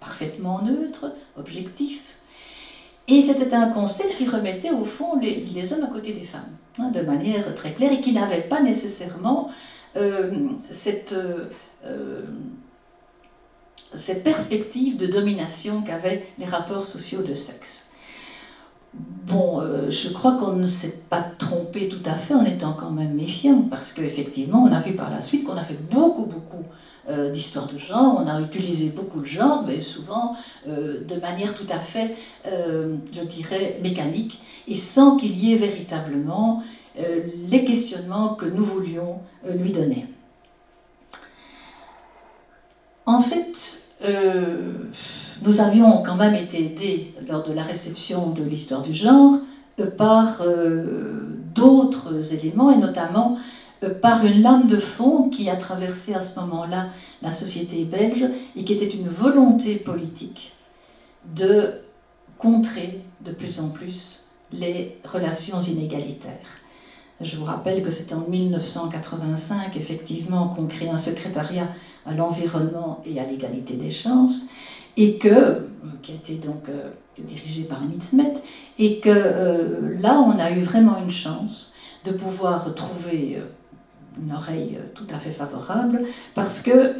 parfaitement neutre, objectif, et c'était un concept qui remettait au fond les, hommes à côté des femmes, hein, de manière très claire, et qui n'avait pas nécessairement euh, cette, euh, cette perspective de domination qu'avaient les rapports sociaux de sexe. Bon, euh, je crois qu'on ne s'est pas trompé tout à fait en étant quand même méfiant, parce qu'effectivement, on a vu par la suite qu'on a fait beaucoup, beaucoup euh, d'histoire de genre. On a utilisé beaucoup de genre, mais souvent euh, de manière tout à fait, euh, je dirais, mécanique, et sans qu'il y ait véritablement les questionnements que nous voulions lui donner. En fait, nous avions quand même été aidés lors de la réception de l'histoire du genre par d'autres éléments, et notamment par une lame de fond qui a traversé à ce moment-là la société belge et qui était une volonté politique de contrer de plus en plus les relations inégalitaires. Je vous rappelle que c'est en 1985, effectivement, qu'on crée un secrétariat à l'environnement et à l'égalité des chances, et que, euh, qui a été donc euh, dirigé par Mitzmet, et que là, on a eu vraiment une chance de pouvoir trouver une oreille euh, tout à fait favorable, parce que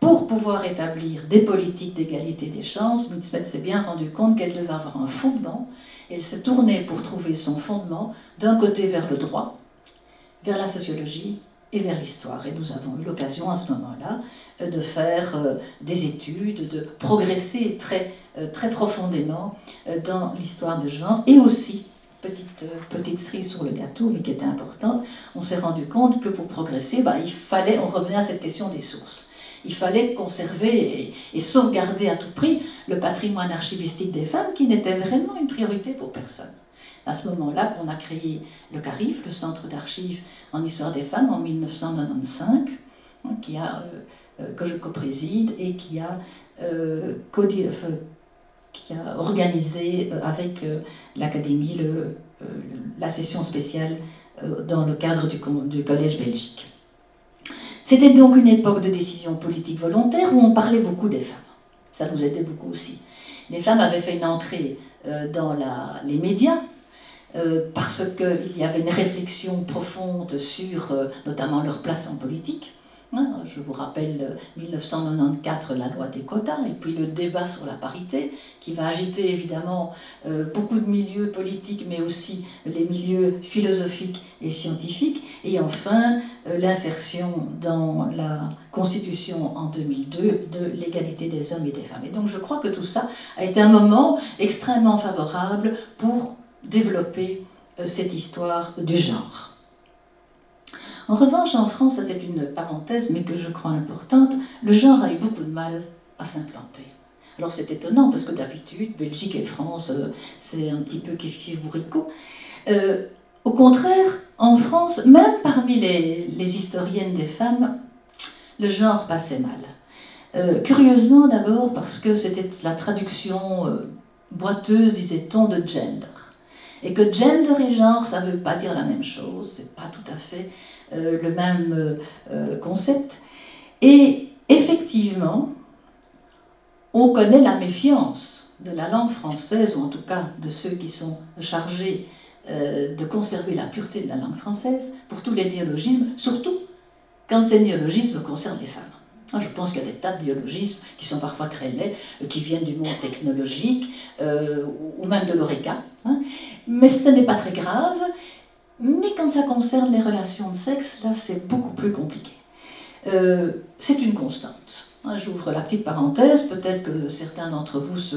pour pouvoir établir des politiques d'égalité des chances, Mitzvah s'est bien rendu compte qu'elle devait avoir un fondement. Elle s'est tournée pour trouver son fondement d'un côté vers le droit, vers la sociologie et vers l'histoire. Et nous avons eu l'occasion à ce moment-là de faire des études, de progresser très, très profondément dans l'histoire de genre et aussi petite, petite cerise sur le gâteau, mais qui était importante, on s'est rendu compte que pour progresser, bah, il fallait, on revenait à cette question des sources. Il fallait conserver et, sauvegarder à tout prix le patrimoine archivistique des femmes qui n'était vraiment une priorité pour personne. À ce moment-là qu'on a créé le CARIF, le Centre d'archives en histoire des femmes, en 1995, hein, qui a, euh, euh, que je co-préside et qui a euh, qui a organisé euh, avec euh, l'Académie euh, la session spéciale dans le cadre du, Collège Belgique. C'était donc une époque de décision politique volontaire où on parlait beaucoup des femmes. Ça nous aidait beaucoup aussi. Les femmes avaient fait une entrée dans les médias parce qu'il y avait une réflexion profonde sur notamment leur place en politique. Hein, je vous rappelle 1994, euh, la loi des quotas, et puis le débat sur la parité, qui va agiter évidemment euh, beaucoup de milieux politiques, mais aussi les milieux philosophiques et scientifiques, et enfin euh, l'insertion dans la Constitution en 2002 de l'égalité des hommes et des femmes. Et donc je crois que tout ça a été un moment extrêmement favorable pour développer cette histoire du genre. En revanche, en France, c'est une parenthèse, mais que je crois importante, le genre a eu beaucoup de mal à s'implanter. Alors c'est étonnant parce que d'habitude, Belgique et France, euh, c'est un petit peu kiff bourricot. Euh, au contraire, en France, même parmi les, historiennes des femmes, le genre passait mal. Euh, curieusement d'abord parce que c'était la traduction boiteuse, disait-on, de gender. Et que gender et genre, ça ne veut pas dire la même chose, c'est pas tout à fait euh, le même euh, euh, concept. Et effectivement, on connaît la méfiance de la langue française, ou en tout cas de ceux qui sont chargés de conserver la pureté de la langue française, pour tous les néologismes, surtout quand ces néologismes concernent les femmes. Je pense qu'il y a des tas de biologismes qui sont parfois très laids, qui viennent du monde technologique ou même de l'oreca. Hein. Mais ce n'est pas très grave. Mais quand ça concerne les relations de sexe, là, c'est beaucoup plus compliqué. Euh, c'est une constante. Hein, j'ouvre la petite parenthèse, peut-être que certains d'entre vous se,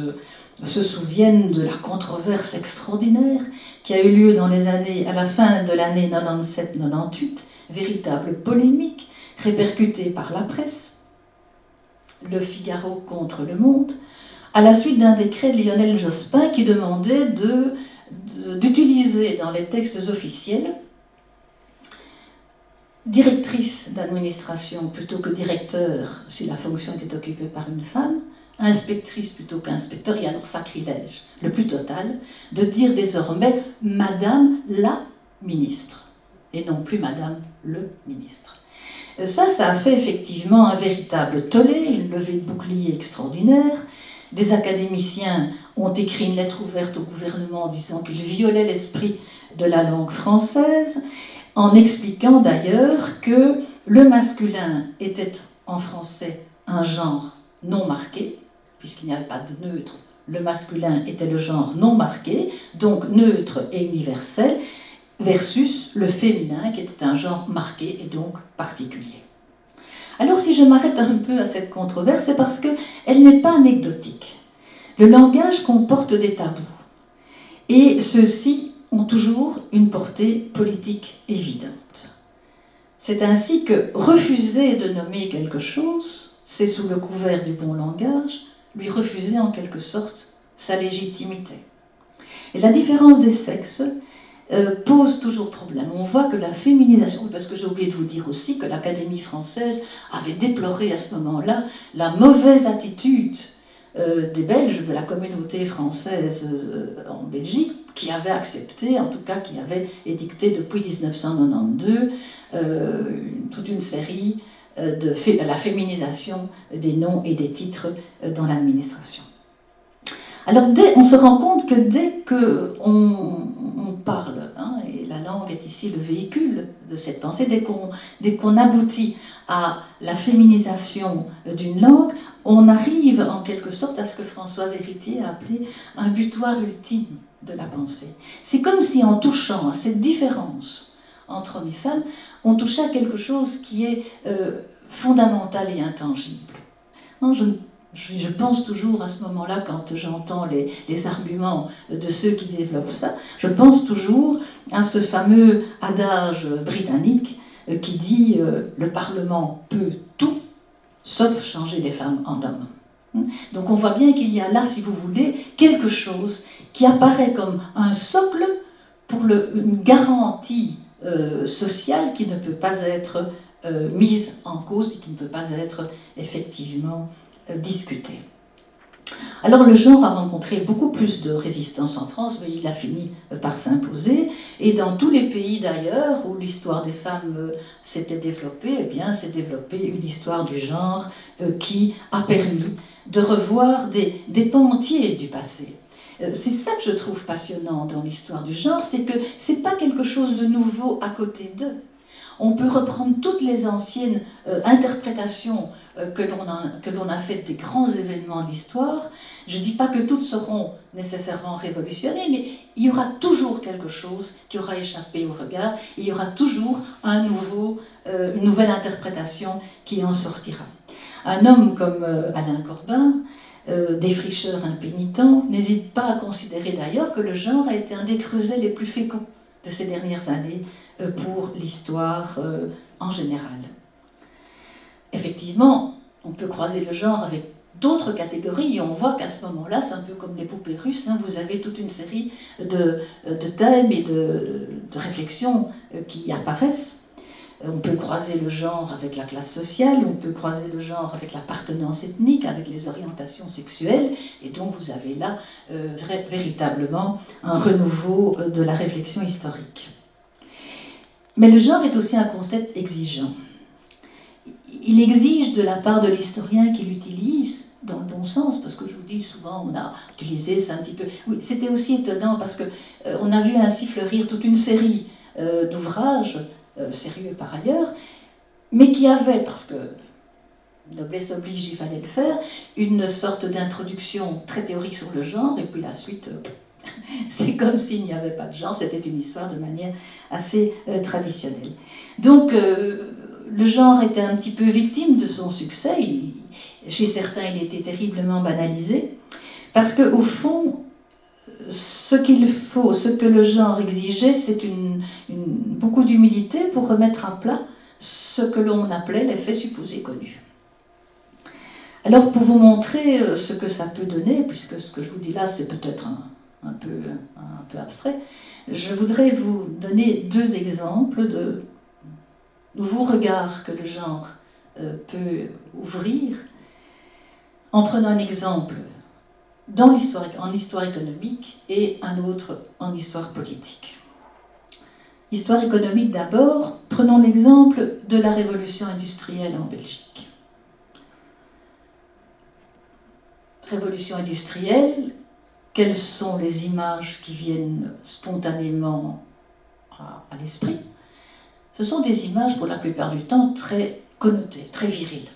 se, souviennent de la controverse extraordinaire qui a eu lieu dans les années, à la fin de l'année 97-98, véritable polémique répercutée par la presse, le Figaro contre le Monde, à la suite d'un décret de Lionel Jospin qui demandait de d'utiliser dans les textes officiels directrice d'administration plutôt que directeur si la fonction était occupée par une femme, inspectrice plutôt qu'inspecteur, et alors sacrilège, le plus total, de dire désormais Madame la ministre, et non plus Madame le ministre. Ça, ça a fait effectivement un véritable tollé, une levée de bouclier extraordinaire. Des académiciens ont écrit une lettre ouverte au gouvernement disant qu'il violait l'esprit de la langue française, en expliquant d'ailleurs que le masculin était en français un genre non marqué, puisqu'il n'y avait pas de neutre, le masculin était le genre non marqué, donc neutre et universel, versus le féminin qui était un genre marqué et donc particulier. Alors si je m'arrête un peu à cette controverse, c'est parce qu'elle n'est pas anecdotique. Le langage comporte des tabous. Et ceux-ci ont toujours une portée politique évidente. C'est ainsi que refuser de nommer quelque chose, c'est sous le couvert du bon langage, lui refuser en quelque sorte sa légitimité. Et la différence des sexes euh, pose toujours problème. On voit que la féminisation, parce que j'ai oublié de vous dire aussi que l'Académie française avait déploré à ce moment-là la mauvaise attitude des Belges, de la communauté française euh, en Belgique, qui avaient accepté, en tout cas qui avaient édicté depuis 1992 euh, toute une série de la féminisation des noms et des titres dans l'administration. Alors dès, on se rend compte que dès qu'on on parle, hein, et la langue est ici le véhicule de cette pensée, dès qu'on aboutit à la féminisation d'une langue, on arrive en quelque sorte à ce que Françoise Héritier a appelé un butoir ultime de la pensée. C'est comme si en touchant à cette différence entre hommes et femmes, on touche à quelque chose qui est euh, fondamental et intangible. je, je, pense toujours à ce moment-là, quand j'entends les, arguments de ceux qui développent ça, je pense toujours à ce fameux adage britannique euh, qui dit euh, le Parlement peut tout, sauf changer les femmes en hommes. Donc on voit bien qu'il y a là, si vous voulez, quelque chose qui apparaît comme un socle pour une garantie euh, sociale qui ne peut pas être mise en cause et qui ne peut pas être effectivement euh, discutée. Alors le genre a rencontré beaucoup plus de résistance en France, mais il a fini par s'imposer. Et dans tous les pays d'ailleurs où l'histoire des femmes s'était développée, eh bien s'est développée une histoire du genre qui a permis de revoir des, pans entiers du passé. Euh, c'est ça que je trouve passionnant dans l'histoire du genre, c'est que c'est pas quelque chose de nouveau à côté d'eux. On peut reprendre toutes les anciennes euh, interprétations euh, que l'on a, que l'on a faites des grands événements d'histoire. Je ne dis pas que toutes seront nécessairement révolutionnées, mais il y aura toujours quelque chose qui aura échappé au regard, il y aura toujours un nouveau, une nouvelle interprétation qui en sortira. Un homme comme Alain Corbin, euh, des fricheurs impénitents, n'hésite pas à considérer d'ailleurs que le genre a été un des creusets les plus féconds de ces dernières années euh, pour l'histoire euh, en général. Effectivement, on peut croiser le genre avec d'autres catégories et on voit qu'à ce moment-là, c'est un peu comme des poupées russes, hein. vous avez toute une série de, thèmes et de réflexions qui apparaissent. Euh, on peut croiser le genre avec la classe sociale, on peut croiser le genre avec l'appartenance ethnique, avec les orientations sexuelles, et donc vous avez là euh, véritablement un renouveau euh, de la réflexion historique. Mais le genre est aussi un concept exigeant. Il exige de la part de l'historien qui l'utilise, dans le bon sens, parce que je vous dis souvent, on a utilisé ça un petit peu. Oui, c'était aussi étonnant parce que on a vu ainsi fleurir toute une série d'ouvrages euh, sérieux par ailleurs, mais qui avait, parce que noblesse oblige, il fallait le faire, une sorte d'introduction très théorique sur le genre, et puis la suite, euh, c'est comme s'il n'y avait pas de genre, c'était une histoire de manière assez euh, traditionnelle. Donc, le genre était un petit peu victime de son succès, chez certains, il était terriblement banalisé, parce qu'au fond, ce qu'il faut, ce que le genre exigeait, c'est beaucoup d'humilité pour remettre à plat ce que l'on appelait l'effet supposé connu. Alors pour vous montrer euh, ce que ça peut donner, puisque ce que je vous dis là c'est peut-être un, peu, un peu abstrait, je voudrais vous donner deux exemples de nouveaux regards que le genre euh, peut ouvrir en prenant un exemple dans en histoire économique et un autre en histoire politique. Histoire économique d'abord, prenons l'exemple de la révolution industrielle en Belgique. Révolution industrielle, quelles sont les images qui viennent spontanément à l'esprit? Ce sont des images pour la plupart du temps très connotées, très viriles.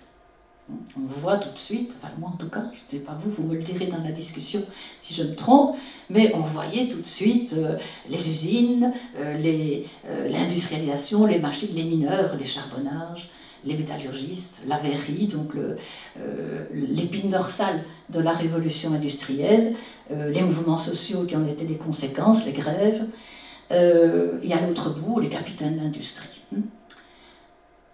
On voit tout de suite, enfin moi en tout cas, je ne sais pas vous, vous me le direz dans la discussion si je me trompe, mais on voyait tout de suite euh, les usines, euh, euh, l'industrialisation, les machines, les mineurs, les charbonnages, les métallurgistes, la verrerie, donc l'épine dorsale de la révolution industrielle, les mouvements sociaux qui en étaient les conséquences, les grèves, et à l'autre bout, les capitaines d'industrie. Hmm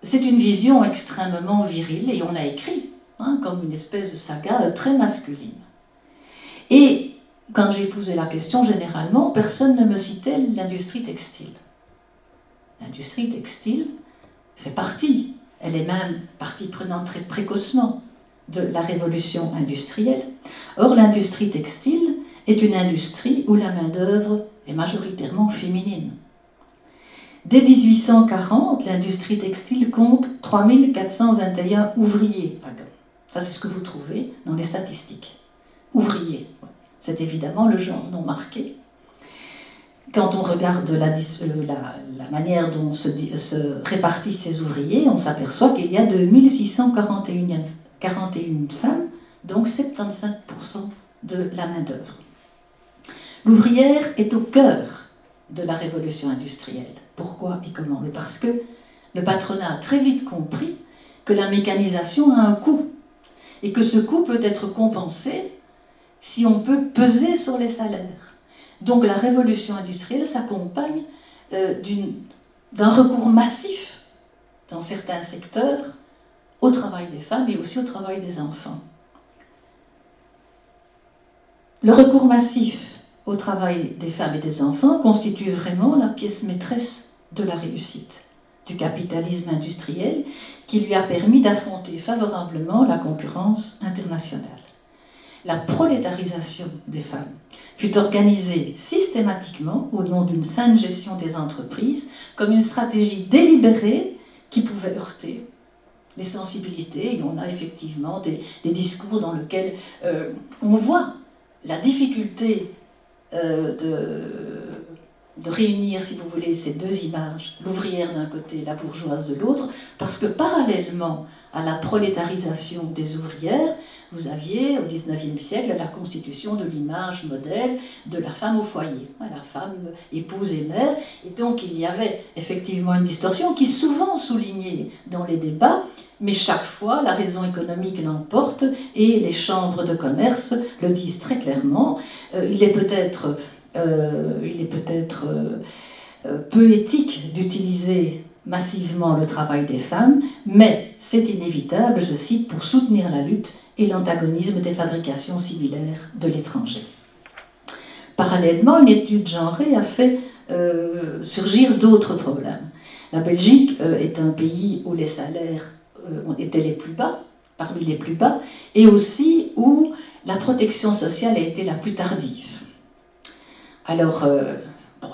c'est une vision extrêmement virile et on l'a écrit hein, comme une espèce de saga euh, très masculine. Et quand j'ai posé la question, généralement, personne ne me citait l'industrie textile. L'industrie textile fait partie, elle est même partie prenante très précocement de la révolution industrielle. Or, l'industrie textile est une industrie où la main-d'œuvre est majoritairement féminine. Dès 1840, l'industrie textile compte 3421 ouvriers. Ça, c'est ce que vous trouvez dans les statistiques. Ouvriers. C'est évidemment le genre non marqué. Quand on regarde la, euh, manière dont se, répartissent ces ouvriers, on s'aperçoit qu'il y a 2641 41 femmes, donc 75% de la main-d'œuvre. L'ouvrière est au cœur de la révolution industrielle Pourquoi et comment? Parce que le patronat a très vite compris que la mécanisation a un coût et que ce coût peut être compensé si on peut peser sur les salaires. Donc la révolution industrielle s'accompagne euh, d'un recours massif dans certains secteurs au travail des femmes et aussi au travail des enfants. Le recours massif au travail des femmes et des enfants constitue vraiment la pièce maîtresse de la réussite du capitalisme industriel qui lui a permis d'affronter favorablement la concurrence internationale. La prolétarisation des femmes fut organisée systématiquement au nom d'une saine gestion des entreprises comme une stratégie délibérée qui pouvait heurter les sensibilités. Et on a effectivement des, discours dans lesquels euh, on voit la difficulté de de réunir, si vous voulez, ces deux images, l'ouvrière d'un côté, la bourgeoise de l'autre, parce que parallèlement à la prolétarisation des ouvrières, vous aviez au XIXe siècle la constitution de l'image modèle de la femme au foyer, la femme épouse et mère, et donc il y avait effectivement une distorsion qui est souvent soulignée dans les débats, mais chaque fois la raison économique l'emporte et les chambres de commerce le disent très clairement. Euh, il est peut-être il est peut-être euh, euh, peu éthique d'utiliser massivement le travail des femmes, mais c'est inévitable, je cite, pour soutenir la lutte et l'antagonisme des fabrications similaires de l'étranger. Parallèlement, une étude genrée a fait surgir d'autres problèmes. La Belgique est un pays où les salaires étaient les plus bas, parmi les plus bas, et aussi où la protection sociale a été la plus tardive. Alors, euh,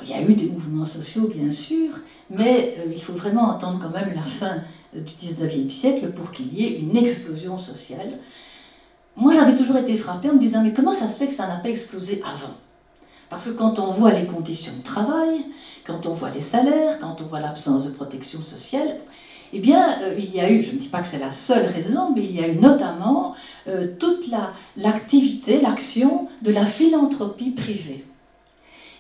il y a eu des mouvements sociaux, bien sûr, mais euh, il faut vraiment attendre quand même la fin du 19e siècle pour qu'il y ait une explosion sociale. Moi, j'avais toujours été frappée en me disant, mais comment ça se fait que ça n'a pas explosé avant? Parce que quand on voit les conditions de travail, quand on voit les salaires, quand on voit l'absence de protection sociale, eh bien, euh, il y a eu, je ne dis pas que c'est la seule raison, mais il y a eu notamment toute l'activité, l'action de la philanthropie privée.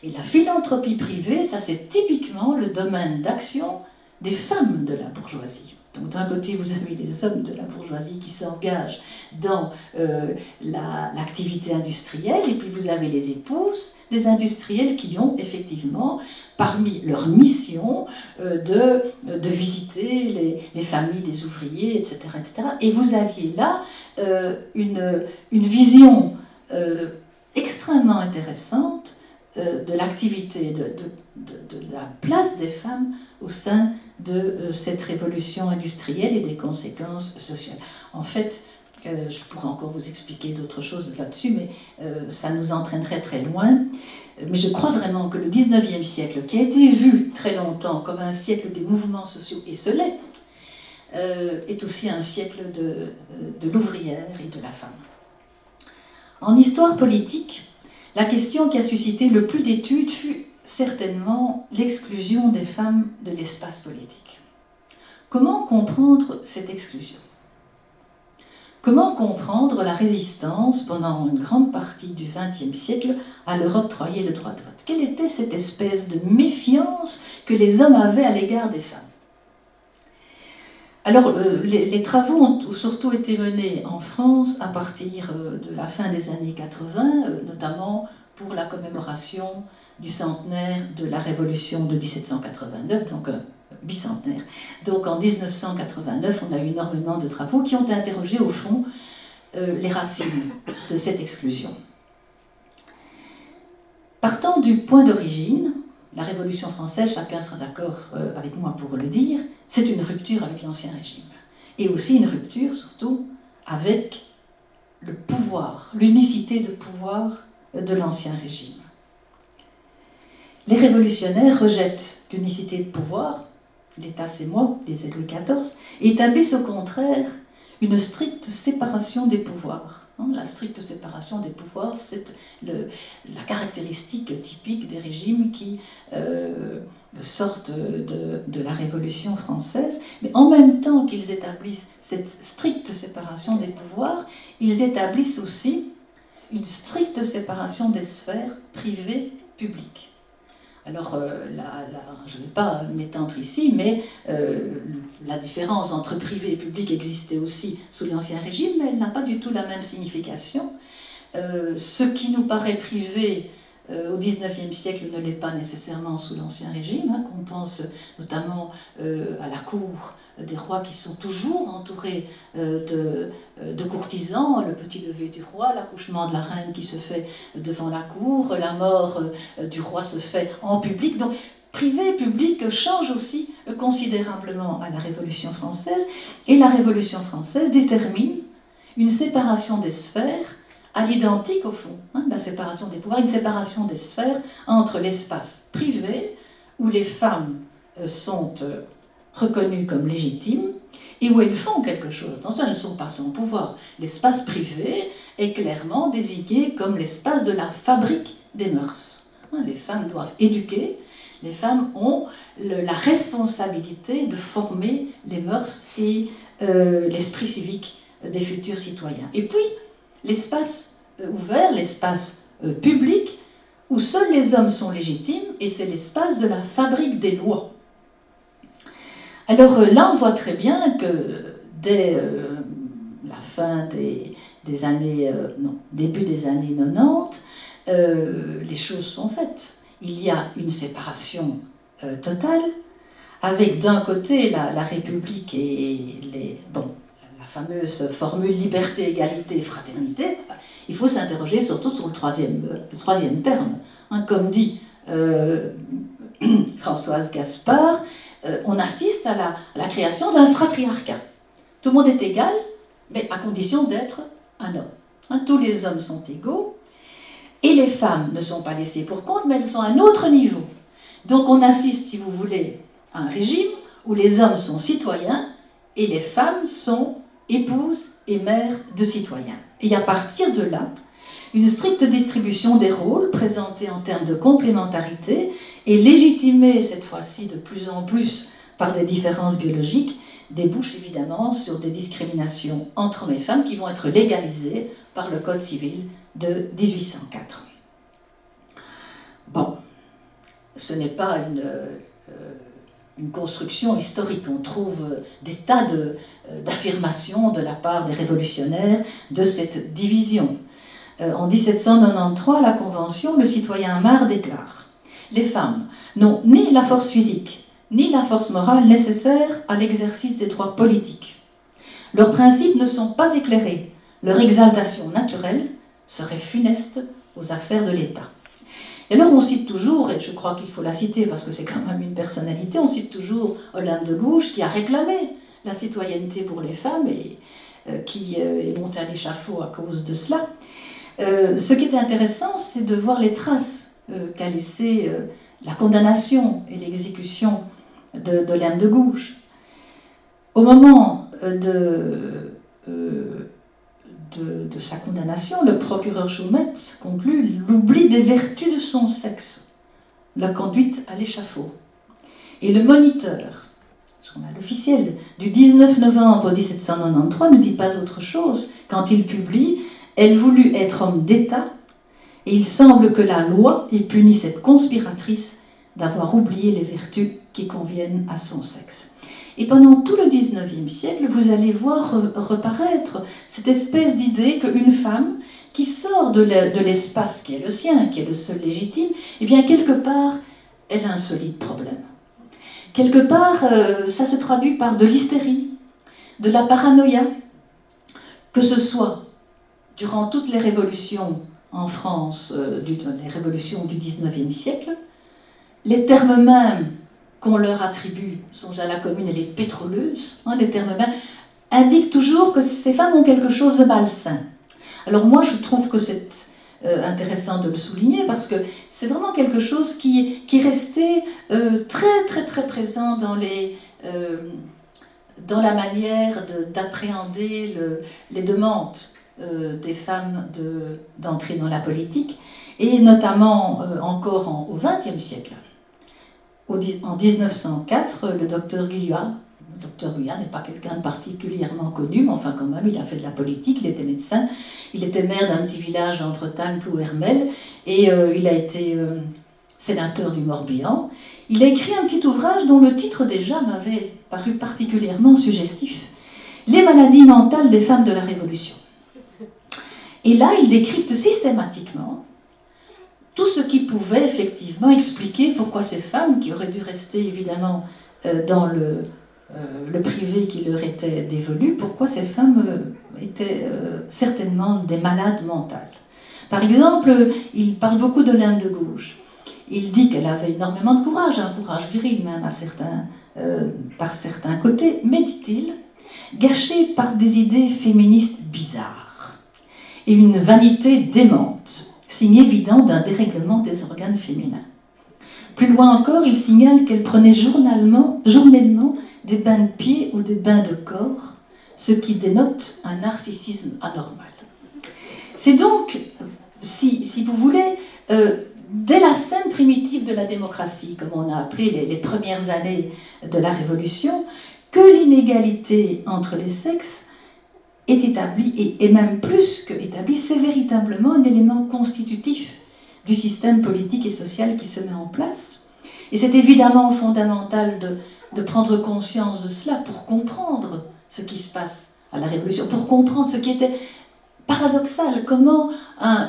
Et la philanthropie privée, ça c'est typiquement le domaine d'action des femmes de la bourgeoisie. Donc d'un côté, vous avez les hommes de la bourgeoisie qui s'engagent dans euh, l'activité industrielle, et puis vous avez les épouses des industriels qui ont effectivement, parmi leurs missions, euh, de, de, visiter les, les, familles des ouvriers, etc. etc. Et vous aviez là euh, une, une vision extrêmement intéressante de l'activité, de, la place des femmes au sein de euh, cette révolution industrielle et des conséquences sociales. En fait, euh, je pourrais encore vous expliquer d'autres choses là-dessus, mais ça nous entraînerait très loin. Mais je crois vraiment que le 19e siècle, qui a été vu très longtemps comme un siècle des mouvements sociaux, et ce est aussi un siècle de l'ouvrière et de la femme. En histoire politique, la question qui a suscité le plus d'études fut certainement l'exclusion des femmes de l'espace politique. Comment comprendre cette exclusion? Comment comprendre la résistance pendant une grande partie du XXe siècle à leur octroyer le droit de vote Quelle était cette espèce de méfiance que les hommes avaient à l'égard des femmes? Alors, euh, les, travaux ont surtout été menés en France à partir euh, de la fin des années 80, euh, notamment pour la commémoration du centenaire de la Révolution de 1789, donc bicentenaire. Donc en 1989, on a eu énormément de travaux qui ont interrogé au fond les racines de cette exclusion. Partant du point d'origine, la Révolution française, chacun sera d'accord euh, avec moi pour le dire, c'est une rupture avec l'Ancien Régime. Et aussi une rupture, surtout, avec le pouvoir, l'unicité de pouvoir de l'Ancien Régime. Les révolutionnaires rejettent l'unicité de pouvoir, l'État c'est moi, les Louis XIV, et établissent au contraire une stricte séparation des pouvoirs. Hein, la stricte séparation des pouvoirs, c'est la caractéristique typique des régimes qui euh, sortent de, la Révolution française. Mais en même temps qu'ils établissent cette stricte séparation des pouvoirs, ils établissent aussi une stricte séparation des sphères Alors, je ne vais pas m'étendre ici, mais la différence entre privé et public existait aussi sous l'Ancien Régime, mais elle n'a pas du tout la même signification. ce qui nous paraît privé au XIXe siècle ne l'est pas nécessairement sous l'Ancien Régime, hein, qu'on pense notamment à la cour des rois qui sont toujours entourés euh, euh, de, courtisans, le petit lever du roi, l'accouchement de la reine qui se fait devant la cour, la mort euh, du roi se fait en public. Donc privé public change aussi considérablement à la Révolution française, et la Révolution française détermine une séparation des sphères à l'identique au fond, hein, la séparation des pouvoirs, une séparation des sphères entre l'espace privé, où les femmes sont reconnues comme légitimes et où elles font quelque chose. Attention, elles ne sont pas sans pouvoir. L'espace privé est clairement désigné comme l'espace de la fabrique des mœurs. Hein, les femmes doivent éduquer, les femmes ont la responsabilité de former les mœurs et euh, l'esprit civique des futurs citoyens. Et puis, l'espace euh, ouvert, l'espace euh, public, où seuls les hommes sont légitimes, et c'est l'espace de la fabrique des lois. Alors euh, là, on voit très bien que dès euh, la fin des, années, euh, non, début des années 90, les choses sont faites. Il y a une séparation totale, avec d'un côté la, République et les, bon, la fameuse formule liberté, égalité, fraternité. Il faut s'interroger surtout sur le troisième, le troisième terme. Hein, comme dit Françoise Gaspard, euh, on assiste à la, création d'un fratriarcat. Tout le monde est égal, mais à condition d'être un homme. Hein, tous les hommes sont égaux, et les femmes ne sont pas laissées pour compte, mais elles sont à un autre niveau. Donc on assiste, si vous voulez, à un régime où les hommes sont citoyens et les femmes sont épouses et mères de citoyens. Et à partir de là, une stricte distribution des rôles présentés en termes de complémentarité et légitimée cette fois-ci de plus en plus par des différences biologiques débouche évidemment sur des discriminations entre hommes et femmes qui vont être légalisées par le Code civil de 1804. Bon, ce n'est pas une, euh, une, construction historique. On trouve des tas euh, d'affirmations de la part des révolutionnaires de cette division. Euh, en 1793, la Convention, le citoyen Amar déclare Les femmes n'ont ni la force physique, ni la force morale nécessaire à l'exercice des droits politiques. Leurs principes ne sont pas éclairés. Leur exaltation naturelle serait funeste aux affaires de l'État. Et alors on cite toujours, et je crois qu'il faut la citer parce que c'est quand même une personnalité, on cite toujours Olympe de Gouges qui a réclamé la citoyenneté pour les femmes et euh, qui euh, est montée à l'échafaud à cause de cela. Euh, ce qui est intéressant, c'est de voir les traces euh, qu'a laissées euh, la condamnation et l'exécution de, de de Gouges. Au moment de, de, sa condamnation, le procureur Choumet conclut l'oubli des vertus de son sexe, la conduite à l'échafaud. Et le moniteur, l'officiel, du 19 novembre 1793 ne dit pas autre chose quand il publie elle voulut être homme d'État, et il semble que la loi ait puni cette conspiratrice d'avoir oublié les vertus qui conviennent à son sexe. Et pendant tout le XIXe siècle, vous allez voir reparaître cette espèce d'idée qu'une femme qui sort de l'espace qui est le sien, qui est le seul légitime, eh bien quelque part, elle a un solide problème. Quelque part, euh, ça se traduit par de l'hystérie, de la paranoïa, que ce soit durant toutes les révolutions en France, euh, les révolutions du XIXe siècle, les termes mêmes qu'on leur attribue, sont à la commune, elle est pétroleuse, hein, les termes mêmes, indiquent toujours que ces femmes ont quelque chose de malsain. Alors moi, je trouve que c'est euh, intéressant de le souligner parce que c'est vraiment quelque chose qui, qui est resté euh, très très très présent dans, les, dans la manière d'appréhender les demandes euh, des femmes d'entrer dans la politique, et notamment euh, encore au XXe siècle. en 1904, le docteur Guyat, le docteur Guyat n'est pas quelqu'un de particulièrement connu, mais enfin quand même, il a fait de la politique, il était médecin, il était maire d'un petit village en Bretagne, Plouhermel, et euh, il a été sénateur du Morbihan, il a écrit un petit ouvrage dont le titre déjà m'avait paru particulièrement suggestif, Les maladies mentales des femmes de la Révolution. Et là, il décrypte systématiquement tout ce qui pouvait effectivement expliquer pourquoi ces femmes, qui auraient dû rester évidemment euh, dans le, euh, le privé qui leur était dévolu, pourquoi ces femmes euh, étaient certainement des malades mentales. Par exemple, il parle beaucoup de l'Inde de gauche. Il dit qu'elle avait énormément de courage, un courage viril même à certains, par certains côtés, mais dit-il, gâché par des idées féministes bizarres et une vanité démente signe évident d'un dérèglement des organes féminins. Plus loin encore, il signale qu'elle prenait journalement, journellement des bains de pied ou des bains de corps, ce qui dénote un narcissisme anormal. C'est donc, si, vous voulez, euh, dès la scène primitive de la démocratie, comme on a appelé les premières années de la Révolution, que l'inégalité entre les sexes est établi, et, même plus que établi, c'est véritablement un élément constitutif du système politique et social qui se met en place. Et c'est évidemment fondamental de, de prendre conscience de cela pour comprendre ce qui se passe à la Révolution, pour comprendre ce qui était paradoxal, comment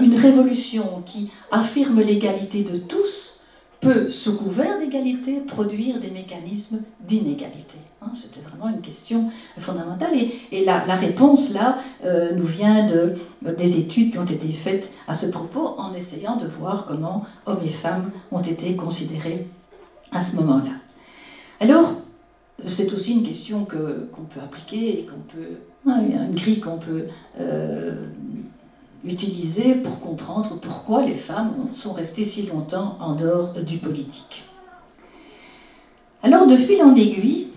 une révolution qui affirme l'égalité de tous peut, sous couvert d'égalité, produire des mécanismes d'inégalité. Hein, c'était vraiment une question fondamentale. Et, la, réponse, là, euh, nous vient de, des études qui ont été faites à ce propos en essayant de voir comment hommes et femmes ont été considérés à ce moment-là. Alors, c'est aussi une question qu'on peut appliquer et qu'on peut. Hein, une grille qu'on peut euh, utiliser pour comprendre pourquoi les femmes sont restées si longtemps en dehors du politique. Alors, de fil en aiguille,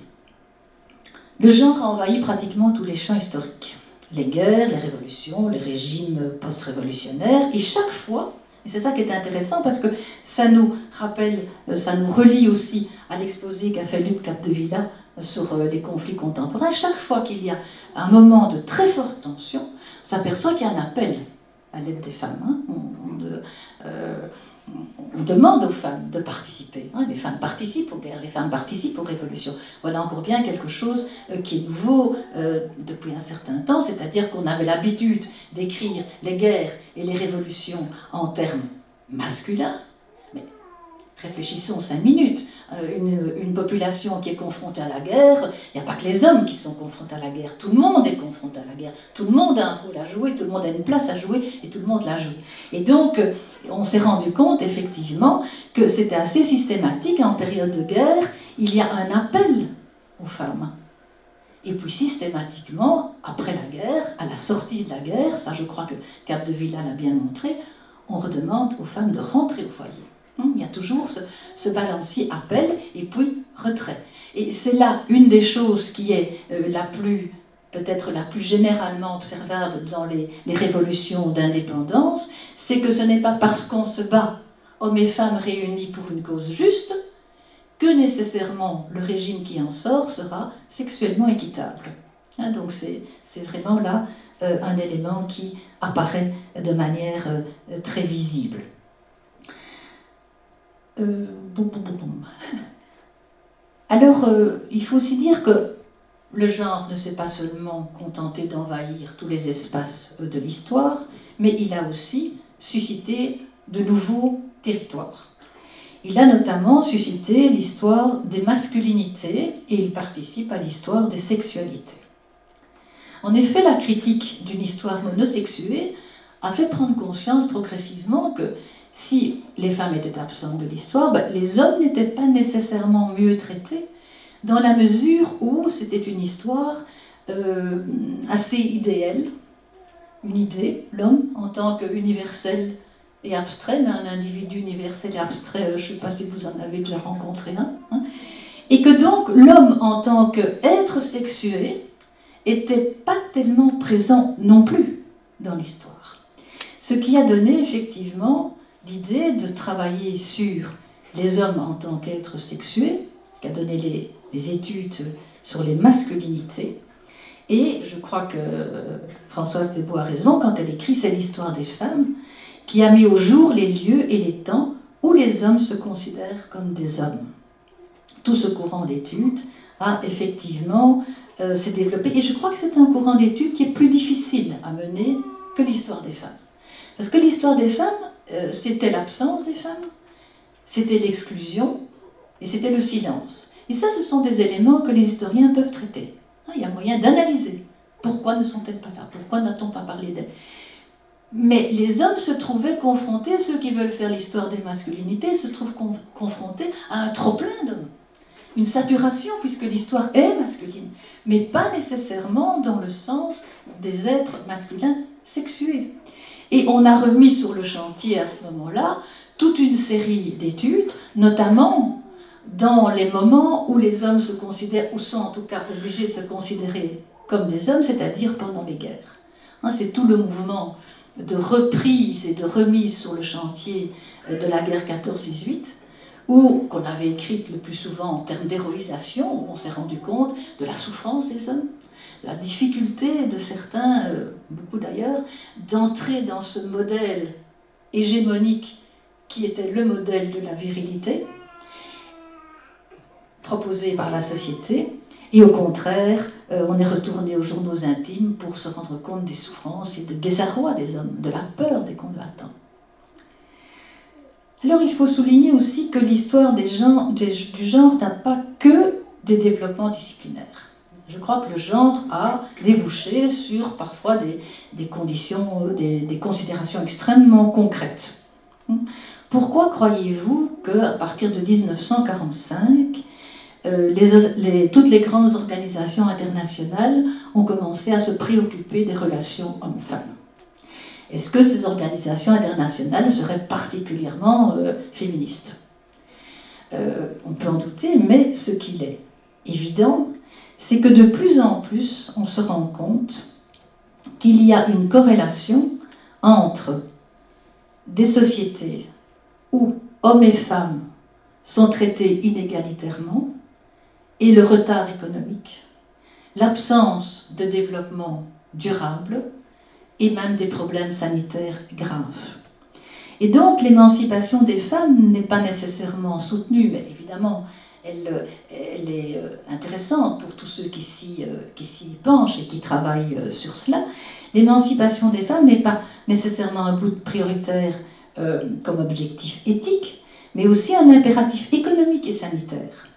le genre a envahi pratiquement tous les champs historiques. Les guerres, les révolutions, les régimes post-révolutionnaires, et chaque fois, et c'est ça qui est intéressant parce que ça nous rappelle, euh, ça nous relie aussi à l'exposé qu'a fait Luc Capdevilla euh, sur euh, les conflits contemporains, chaque fois qu'il y a un moment de très forte tension, on s'aperçoit qu'il y a un appel à l'aide des femmes. Hein. Demande aux femmes de participer. Hein. Les femmes participent aux guerres, les femmes participent aux révolutions. Voilà encore bien quelque chose euh, qui est nouveau euh, depuis un certain temps, c'est-à-dire qu'on avait l'habitude d'écrire les guerres et les révolutions en termes masculins, Réfléchissons cinq minutes. Euh, une, population qui est confrontée à la guerre, il n'y a pas que les hommes qui sont confrontés à la guerre, tout le monde est confronté à la guerre, tout le monde a un rôle à jouer, tout le monde a une place à jouer et tout le monde la joue. Et donc, euh, on s'est rendu compte effectivement que c'était assez systématique en période de guerre, il y a un appel aux femmes. Et puis systématiquement, après la guerre, à la sortie de la guerre, ça je crois que Capdevilla l'a bien montré, on redemande aux femmes de rentrer au foyer. Hein, il y a toujours ce, balancier appel et puis retrait. Et c'est là une des choses qui est euh, la plus peut-être la plus généralement observable dans les, révolutions d'indépendance, c'est que ce n'est pas parce qu'on se bat, hommes et femmes réunis pour une cause juste, que nécessairement le régime qui en sort sera sexuellement équitable. Hein, donc c'est vraiment là euh, un élément qui apparaît de manière euh, très visible. Euh, Alors, euh, il faut aussi dire que le genre ne s'est pas seulement contenté d'envahir tous les espaces de l'histoire, mais il a aussi suscité de nouveaux territoires. Il a notamment suscité l'histoire des masculinités et il participe à l'histoire des sexualités. En effet, la critique d'une histoire monosexuée a fait prendre conscience progressivement que si les femmes étaient absentes de l'histoire, ben, les hommes n'étaient pas nécessairement mieux traités, dans la mesure où c'était une histoire euh, assez idéale, une idée, l'homme en tant qu'universel et abstrait, un individu universel et abstrait, euh, je ne sais pas si vous en avez déjà rencontré un, hein, et que donc l'homme en tant qu'être sexué était pas tellement présent non plus dans l'histoire. Ce qui a donné effectivement l'idée de travailler sur les hommes en tant qu'êtres sexués, qui a donné les, études sur les masculinités. Et je crois que Françoise Thébault a raison quand elle écrit C'est l'histoire des femmes, qui a mis au jour les lieux et les temps où les hommes se considèrent comme des hommes. Tout ce courant d'études a effectivement euh, s'est développé et je crois que c'est un courant d'études qui est plus difficile à mener que l'histoire des femmes. Parce que l'histoire des femmes, euh, c'était l'absence des femmes, c'était l'exclusion et c'était le silence. Et ça, ce sont des éléments que les historiens peuvent traiter. Hein, il y a moyen d'analyser. Pourquoi ne sont-elles pas là? Pourquoi n'a-t-on pas parlé d'elles? Mais les hommes se trouvaient confrontés, ceux qui veulent faire l'histoire des masculinités, se trouvent confrontés à un trop-plein d'hommes. Une saturation, puisque l'histoire est masculine, mais pas nécessairement dans le sens des êtres masculins sexués. Et on a remis sur le chantier à ce moment-là toute une série d'études, notamment dans les moments où les hommes se considèrent, ou sont en tout cas obligés de se considérer comme des hommes, c'est-à-dire pendant les guerres. Hein, c'est tout le mouvement de reprise et de remise sur le chantier euh, de la guerre 14-18, ou qu'on avait écrite le plus souvent en termes d'héroïsation, où on s'est rendu compte de la souffrance des hommes, la difficulté de certains, euh, beaucoup d'ailleurs, d'entrer dans ce modèle hégémonique qui était le modèle de la virilité proposé par la société, et au contraire, euh, on est retourné aux journaux intimes pour se rendre compte des souffrances et du désarroi des hommes, de la peur des combattants. Alors il faut souligner aussi que l'histoire du genre n'a pas que des développements disciplinaires. Je crois que le genre a débouché sur parfois des, conditions, euh, des, considérations extrêmement concrètes. Pourquoi croyez-vous qu'à partir de 1945, euh, toutes les grandes organisations internationales ont commencé à se préoccuper des relations hommes-femmes? Est-ce que ces organisations internationales seraient particulièrement euh, féministes? On peut en douter, mais ce qu'il est évident, c'est que de plus en plus, on se rend compte qu'il y a une corrélation entre des sociétés où hommes et femmes sont traités inégalitairement et le retard économique, l'absence de développement durable et même des problèmes sanitaires graves. Et donc l'émancipation des femmes n'est pas nécessairement soutenue, mais évidemment, elle, est euh, intéressante pour tous ceux qui s'y, euh, penchent et qui travaillent euh, sur cela. L'émancipation des femmes n'est pas nécessairement un bout prioritaire comme objectif éthique, mais aussi un impératif économique et sanitaire.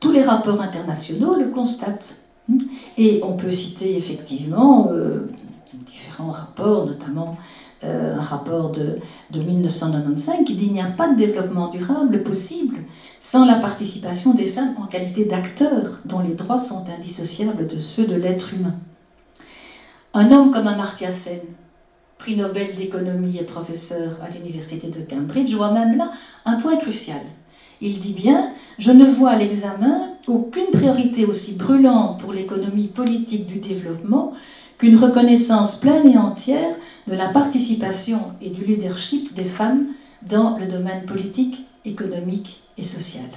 Tous les rapports internationaux le constatent. Et on peut citer effectivement différents rapports, notamment un rapport de, de 1995 qui dit qu'il n'y a pas de développement durable possible sans la participation des femmes en qualité d'acteurs dont les droits sont indissociables de ceux de l'être humain. Un homme comme Amartya Sen, prix Nobel d'économie et professeur à l'université de Cambridge, voit même là un point crucial. Il dit bien Je ne vois à l'examen aucune priorité aussi brûlante pour l'économie politique du développement qu'une reconnaissance pleine et entière de la participation et du leadership des femmes dans le domaine politique, économique et sociale.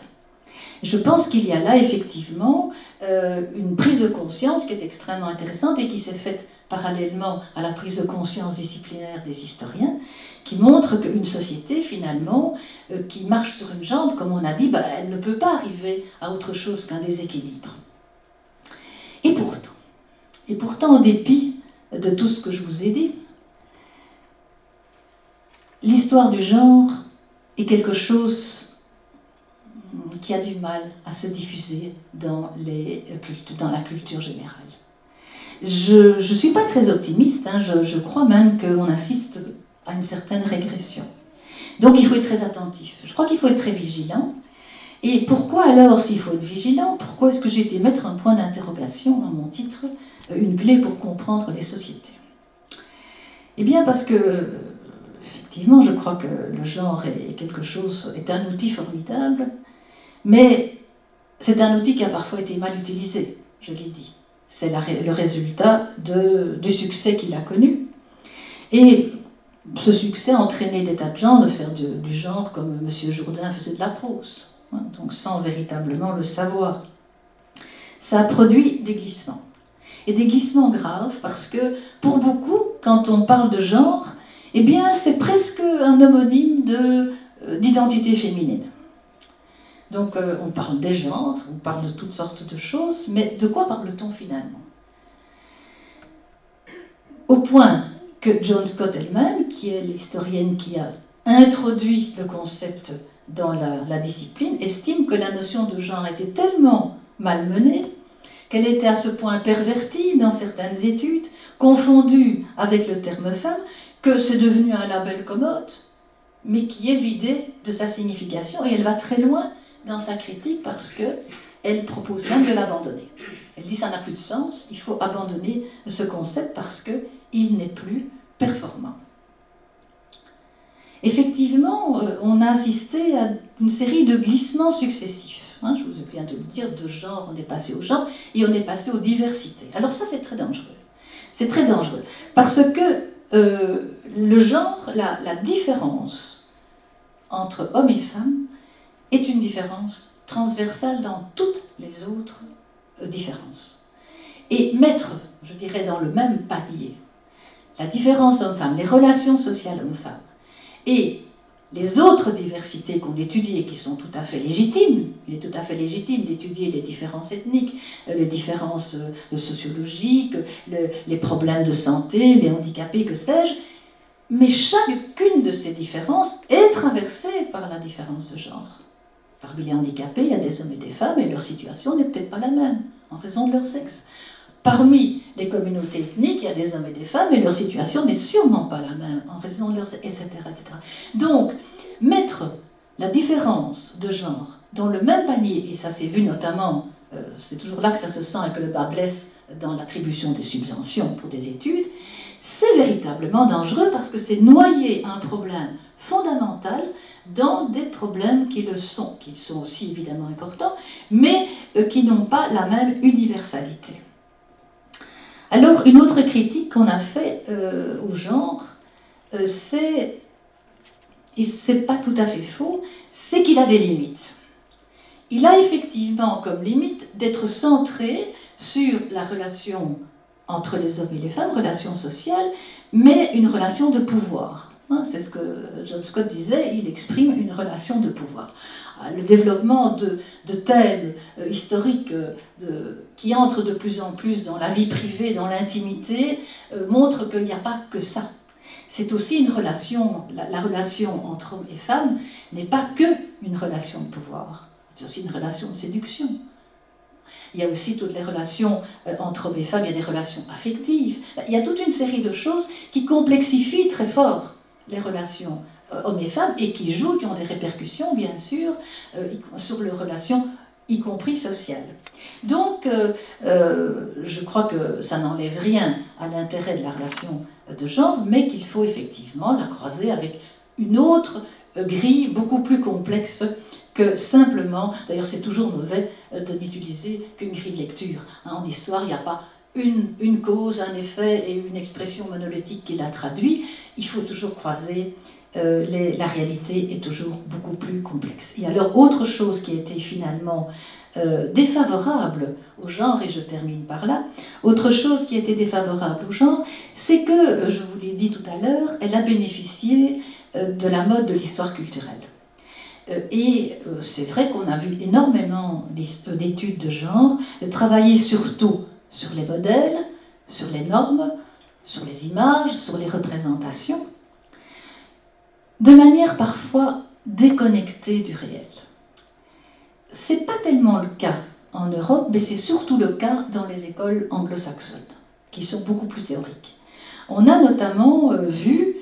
Je pense qu'il y a là effectivement euh, une prise de conscience qui est extrêmement intéressante et qui s'est faite parallèlement à la prise de conscience disciplinaire des historiens, qui montre qu'une société finalement euh, qui marche sur une jambe, comme on a dit, bah, elle ne peut pas arriver à autre chose qu'un déséquilibre. Et pourtant, et pourtant, en dépit de tout ce que je vous ai dit, l'histoire du genre est quelque chose qui a du mal à se diffuser dans, dans la culture générale. Je ne suis pas très optimiste, hein, je, je, crois même qu'on assiste à une certaine régression. Donc il faut être très attentif. Je crois qu'il faut être très vigilant. Et pourquoi alors, s'il faut être vigilant, pourquoi est-ce que j'ai été mettre un point d'interrogation dans mon titre, euh, une clé pour comprendre les sociétés Eh bien parce que, effectivement, je crois que le genre est un outil formidable, mais c'est un outil qui a parfois été mal utilisé, je l'ai dit. C'est le résultat du succès qu'il a connu. Et ce succès a entraîné des tas de gens de faire du genre comme M. Jourdain faisait de la prose, hein, donc sans véritablement le savoir. Ça a produit des glissements. Et des glissements graves parce que pour beaucoup, quand on parle de genre, eh bien c'est presque un homonyme de d'identité féminine. Donc on parle des genres, on parle de toutes sortes de choses, mais de quoi parle-t-on finalement? Au point que John Scott elle-même, qui est l'historienne qui a introduit le concept dans la, discipline, estime que la notion de genre était tellement malmenée, qu'elle était à ce point pervertie dans certaines études, confondue avec le terme femme, que c'est devenu un label commode, mais qui est vidé de sa signification, et elle va très loin dans sa critique parce que elle propose même de l'abandonner. Elle dit ça n'a plus de sens, il faut abandonner ce concept parce qu'il n'est plus performant. Effectivement, euh, on a assisté à une série de glissements successifs. Hein, je vous ai bien de le dire, de genre, on est passé au genre et on est passé aux diversités. Alors ça, c'est très dangereux. C'est très dangereux parce que euh, le genre, la, différence entre hommes et femmes est une différence transversale dans toutes les autres euh, différences. Et mettre, je dirais, dans le même palier la différence homme-femme, les relations sociales homme-femme, et les autres diversités qu'on étudie et qui sont tout à fait légitimes, il est tout à fait légitime d'étudier les différences ethniques, euh, les différences euh, sociologiques, les problèmes de santé, les handicapés, que sais-je, mais chacune de ces différences est traversée par la différence de genre. Parmi les handicapés, il y a des hommes et des femmes et leur situation n'est peut-être pas la même en raison de leur sexe. Parmi les communautés ethniques, il y a des hommes et des femmes, et leur situation n'est sûrement pas la même en raison de leur etc., etc. Donc, mettre la différence de genre dans le même panier, et ça s'est vu notamment, euh, c'est toujours là que ça se sent et que le bas blesse dans l'attribution des subventions pour des études, c'est véritablement dangereux parce que c'est noyer un problème fondamental dans des problèmes qui le sont, qui sont aussi évidemment importants, mais euh, qui n'ont pas la même universalité. Alors, une autre critique qu'on a fait euh, au genre, euh, c'est, et c'est pas tout à fait faux, c'est qu'il a des limites. Il a effectivement comme limite d'être centré sur la relation entre les hommes et les femmes, relation sociale, mais une relation de pouvoir. Hein, c'est ce que John Scott disait, il exprime une relation de pouvoir. Le développement de, thèmes euh, historiques euh, qui entrent de plus en plus dans la vie privée, dans l'intimité, euh, montre qu'il n'y a pas que ça. C'est aussi une relation, la, relation entre hommes et femmes n'est pas que une relation de pouvoir, c'est aussi une relation de séduction. Il y a aussi toutes les relations entre hommes et femmes, il y a des relations affectives, il y a toute une série de choses qui complexifient très fort les relations hommes et femmes et qui jouent, qui ont des répercussions, bien sûr, euh, sur leurs relations, y compris sociales. Donc, euh, je crois que ça n'enlève rien à l'intérêt de la relation de genre, mais qu'il faut effectivement la croiser avec une autre grille beaucoup plus complexe que simplement, d'ailleurs c'est toujours mauvais de n'utiliser qu'une grille de lecture. Hein, en histoire, il n'y a pas une, une, cause, un effet et une expression monolithique qui la traduit. Il faut toujours croiser euh, la réalité est toujours beaucoup plus complexe. Et alors, autre chose qui était finalement euh, défavorable au genre, et je termine par là, autre chose qui était défavorable au genre, c'est que, euh, je vous l'ai dit tout à l'heure, elle a bénéficié de la mode de l'histoire culturelle. Et c'est vrai qu'on a vu énormément d'études de genre, travailler surtout sur les modèles, sur les normes, sur les images, sur les représentations, de manière parfois déconnectée du réel. C'est pas tellement le cas en Europe, mais c'est surtout le cas dans les écoles anglo-saxonnes, qui sont beaucoup plus théoriques. On a notamment euh, vu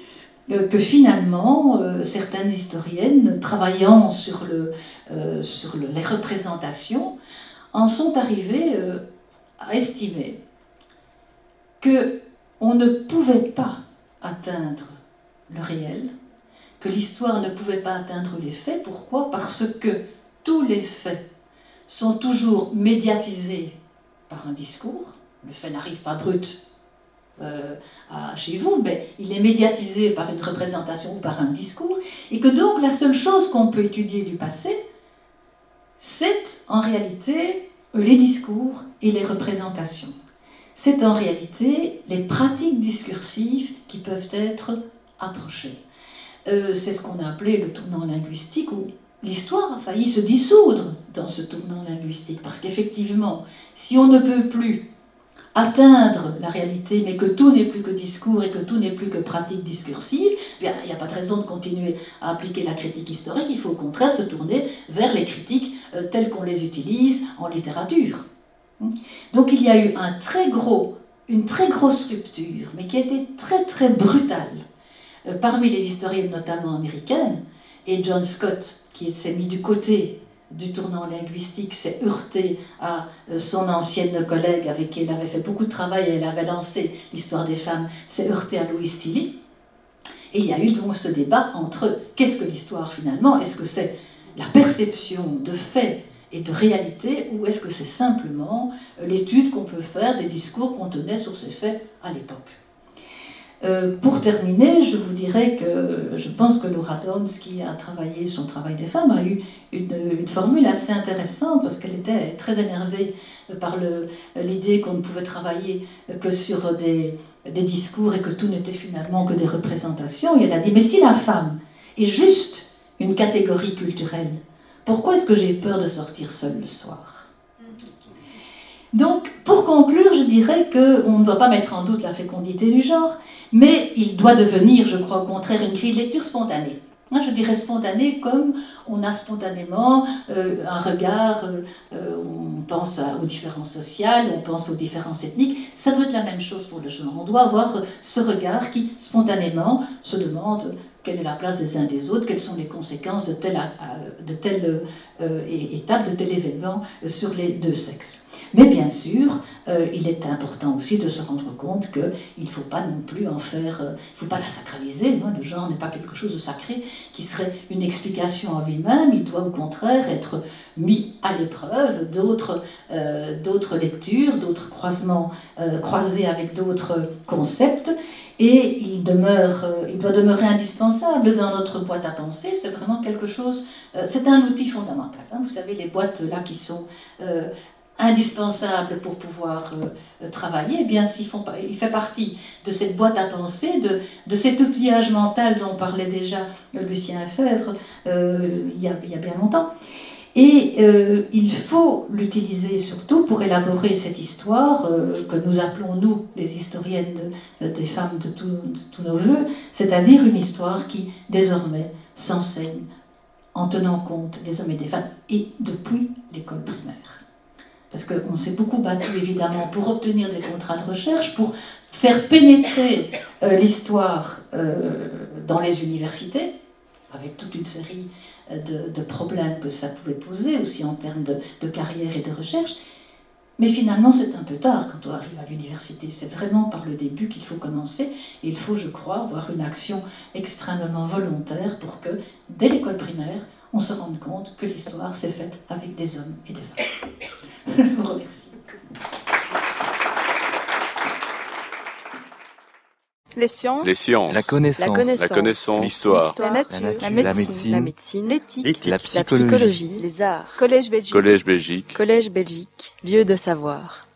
euh, que finalement, euh, certaines historiennes, travaillant sur, le, sur les représentations, en sont arrivées à estimer que on ne pouvait pas atteindre le réel l'histoire ne pouvait pas atteindre les faits. Pourquoi? Parce que tous les faits sont toujours médiatisés par un discours. Le fait n'arrive pas brut euh, chez vous, mais il est médiatisé par une représentation ou par un discours, et que donc la seule chose qu'on peut étudier du passé, c'est en réalité les discours et les représentations. C'est en réalité les pratiques discursives qui peuvent être approchées. Euh, c'est ce qu'on a appelé le tournant linguistique, où l'histoire a failli se dissoudre dans ce tournant linguistique. Parce qu'effectivement, si on ne peut plus atteindre la réalité, mais que tout n'est plus que discours et que tout n'est plus que pratique discursive, eh il n'y a pas de raison de continuer à appliquer la critique historique, il faut au contraire se tourner vers les critiques euh, telles qu'on les utilise en littérature. Donc il y a eu une très grosse rupture, mais qui a été très très brutale, parmi les historiennes notamment américaines, et John Scott, qui s'est mis du côté du tournant linguistique, s'est heurté à euh, son ancienne collègue avec qui elle avait fait beaucoup de travail et elle avait lancé l'histoire des femmes, s'est heurté à Louis Tilly. Et il y a eu donc ce débat entre qu'est-ce que l'histoire finalement? Est-ce que c'est la perception de faits et de réalité ou est-ce que c'est simplement euh, l'étude qu'on peut faire des discours qu'on tenait sur ces faits à l'époque? Euh, pour terminer, je vous dirais que je pense que Laura Downs, qui a travaillé son travail des femmes, a eu une, formule assez intéressante parce qu'elle était très énervée par l'idée qu'on ne pouvait travailler que sur des, des discours et que tout n'était finalement que des représentations. Et elle a dit, mais si la femme est juste une catégorie culturelle, pourquoi est-ce que j'ai peur de sortir seule le soir? Donc, pour conclure, je dirais qu'on ne doit pas mettre en doute la fécondité du genre, mais il doit devenir, je crois au contraire, une grille de lecture spontanée. Je dirais spontanée comme on a spontanément euh, un regard, euh, euh, on pense aux différences sociales, on pense aux différences ethniques. Ça doit être la même chose pour le genre. On doit avoir ce regard qui, spontanément, se demande quelle est la place des uns des autres, quelles sont les conséquences de de telle étape, de tel événement sur les deux sexes. Mais bien sûr, euh, il est important aussi de se rendre compte qu'il ne faut pas non plus en faire, euh, il ne faut pas la sacraliser. le genre n'est pas quelque chose de sacré qui serait une explication en lui-même. Il doit au contraire être mis à l'épreuve d'autres euh, lectures, d'autres croisements croisés avec d'autres concepts. Et il, demeure, il doit demeurer indispensable dans notre boîte à penser. C'est vraiment quelque chose, c'est un outil fondamental. Hein. Vous savez, les boîtes là qui sont indispensable pour pouvoir euh, travailler, eh bien, font, il fait partie de cette boîte à penser, de, de cet outillage mental dont parlait déjà euh, Lucien Fèvre euh, il, y a, bien longtemps. Et il faut l'utiliser surtout pour élaborer cette histoire que nous appelons, nous, les historiennes des femmes de, de tous nos voeux, c'est-à-dire une histoire qui, désormais, s'enseigne en tenant compte des hommes et des femmes, et depuis l'école primaire parce qu'on s'est beaucoup battu évidemment pour obtenir des contrats de recherche, pour faire pénétrer euh, l'histoire euh, dans les universités, avec toute une série euh, de, problèmes que ça pouvait poser, aussi en termes de, carrière et de recherche. Mais finalement, c'est un peu tard quand on arrive à l'université. C'est vraiment par le début qu'il faut commencer. il faut, je crois, avoir une action extrêmement volontaire pour que, dès l'école primaire, on se rende compte que l'histoire s'est faite avec des hommes et des femmes. Je vous remercie. Les sciences. Les sciences. La connaissance. La connaissance. L'histoire. La, nature. La, médecine. La médecine. L'éthique. La, psychologie. Les arts. Collège Belgique. Collège Belgique. Collège Belgique. Lieu de savoir.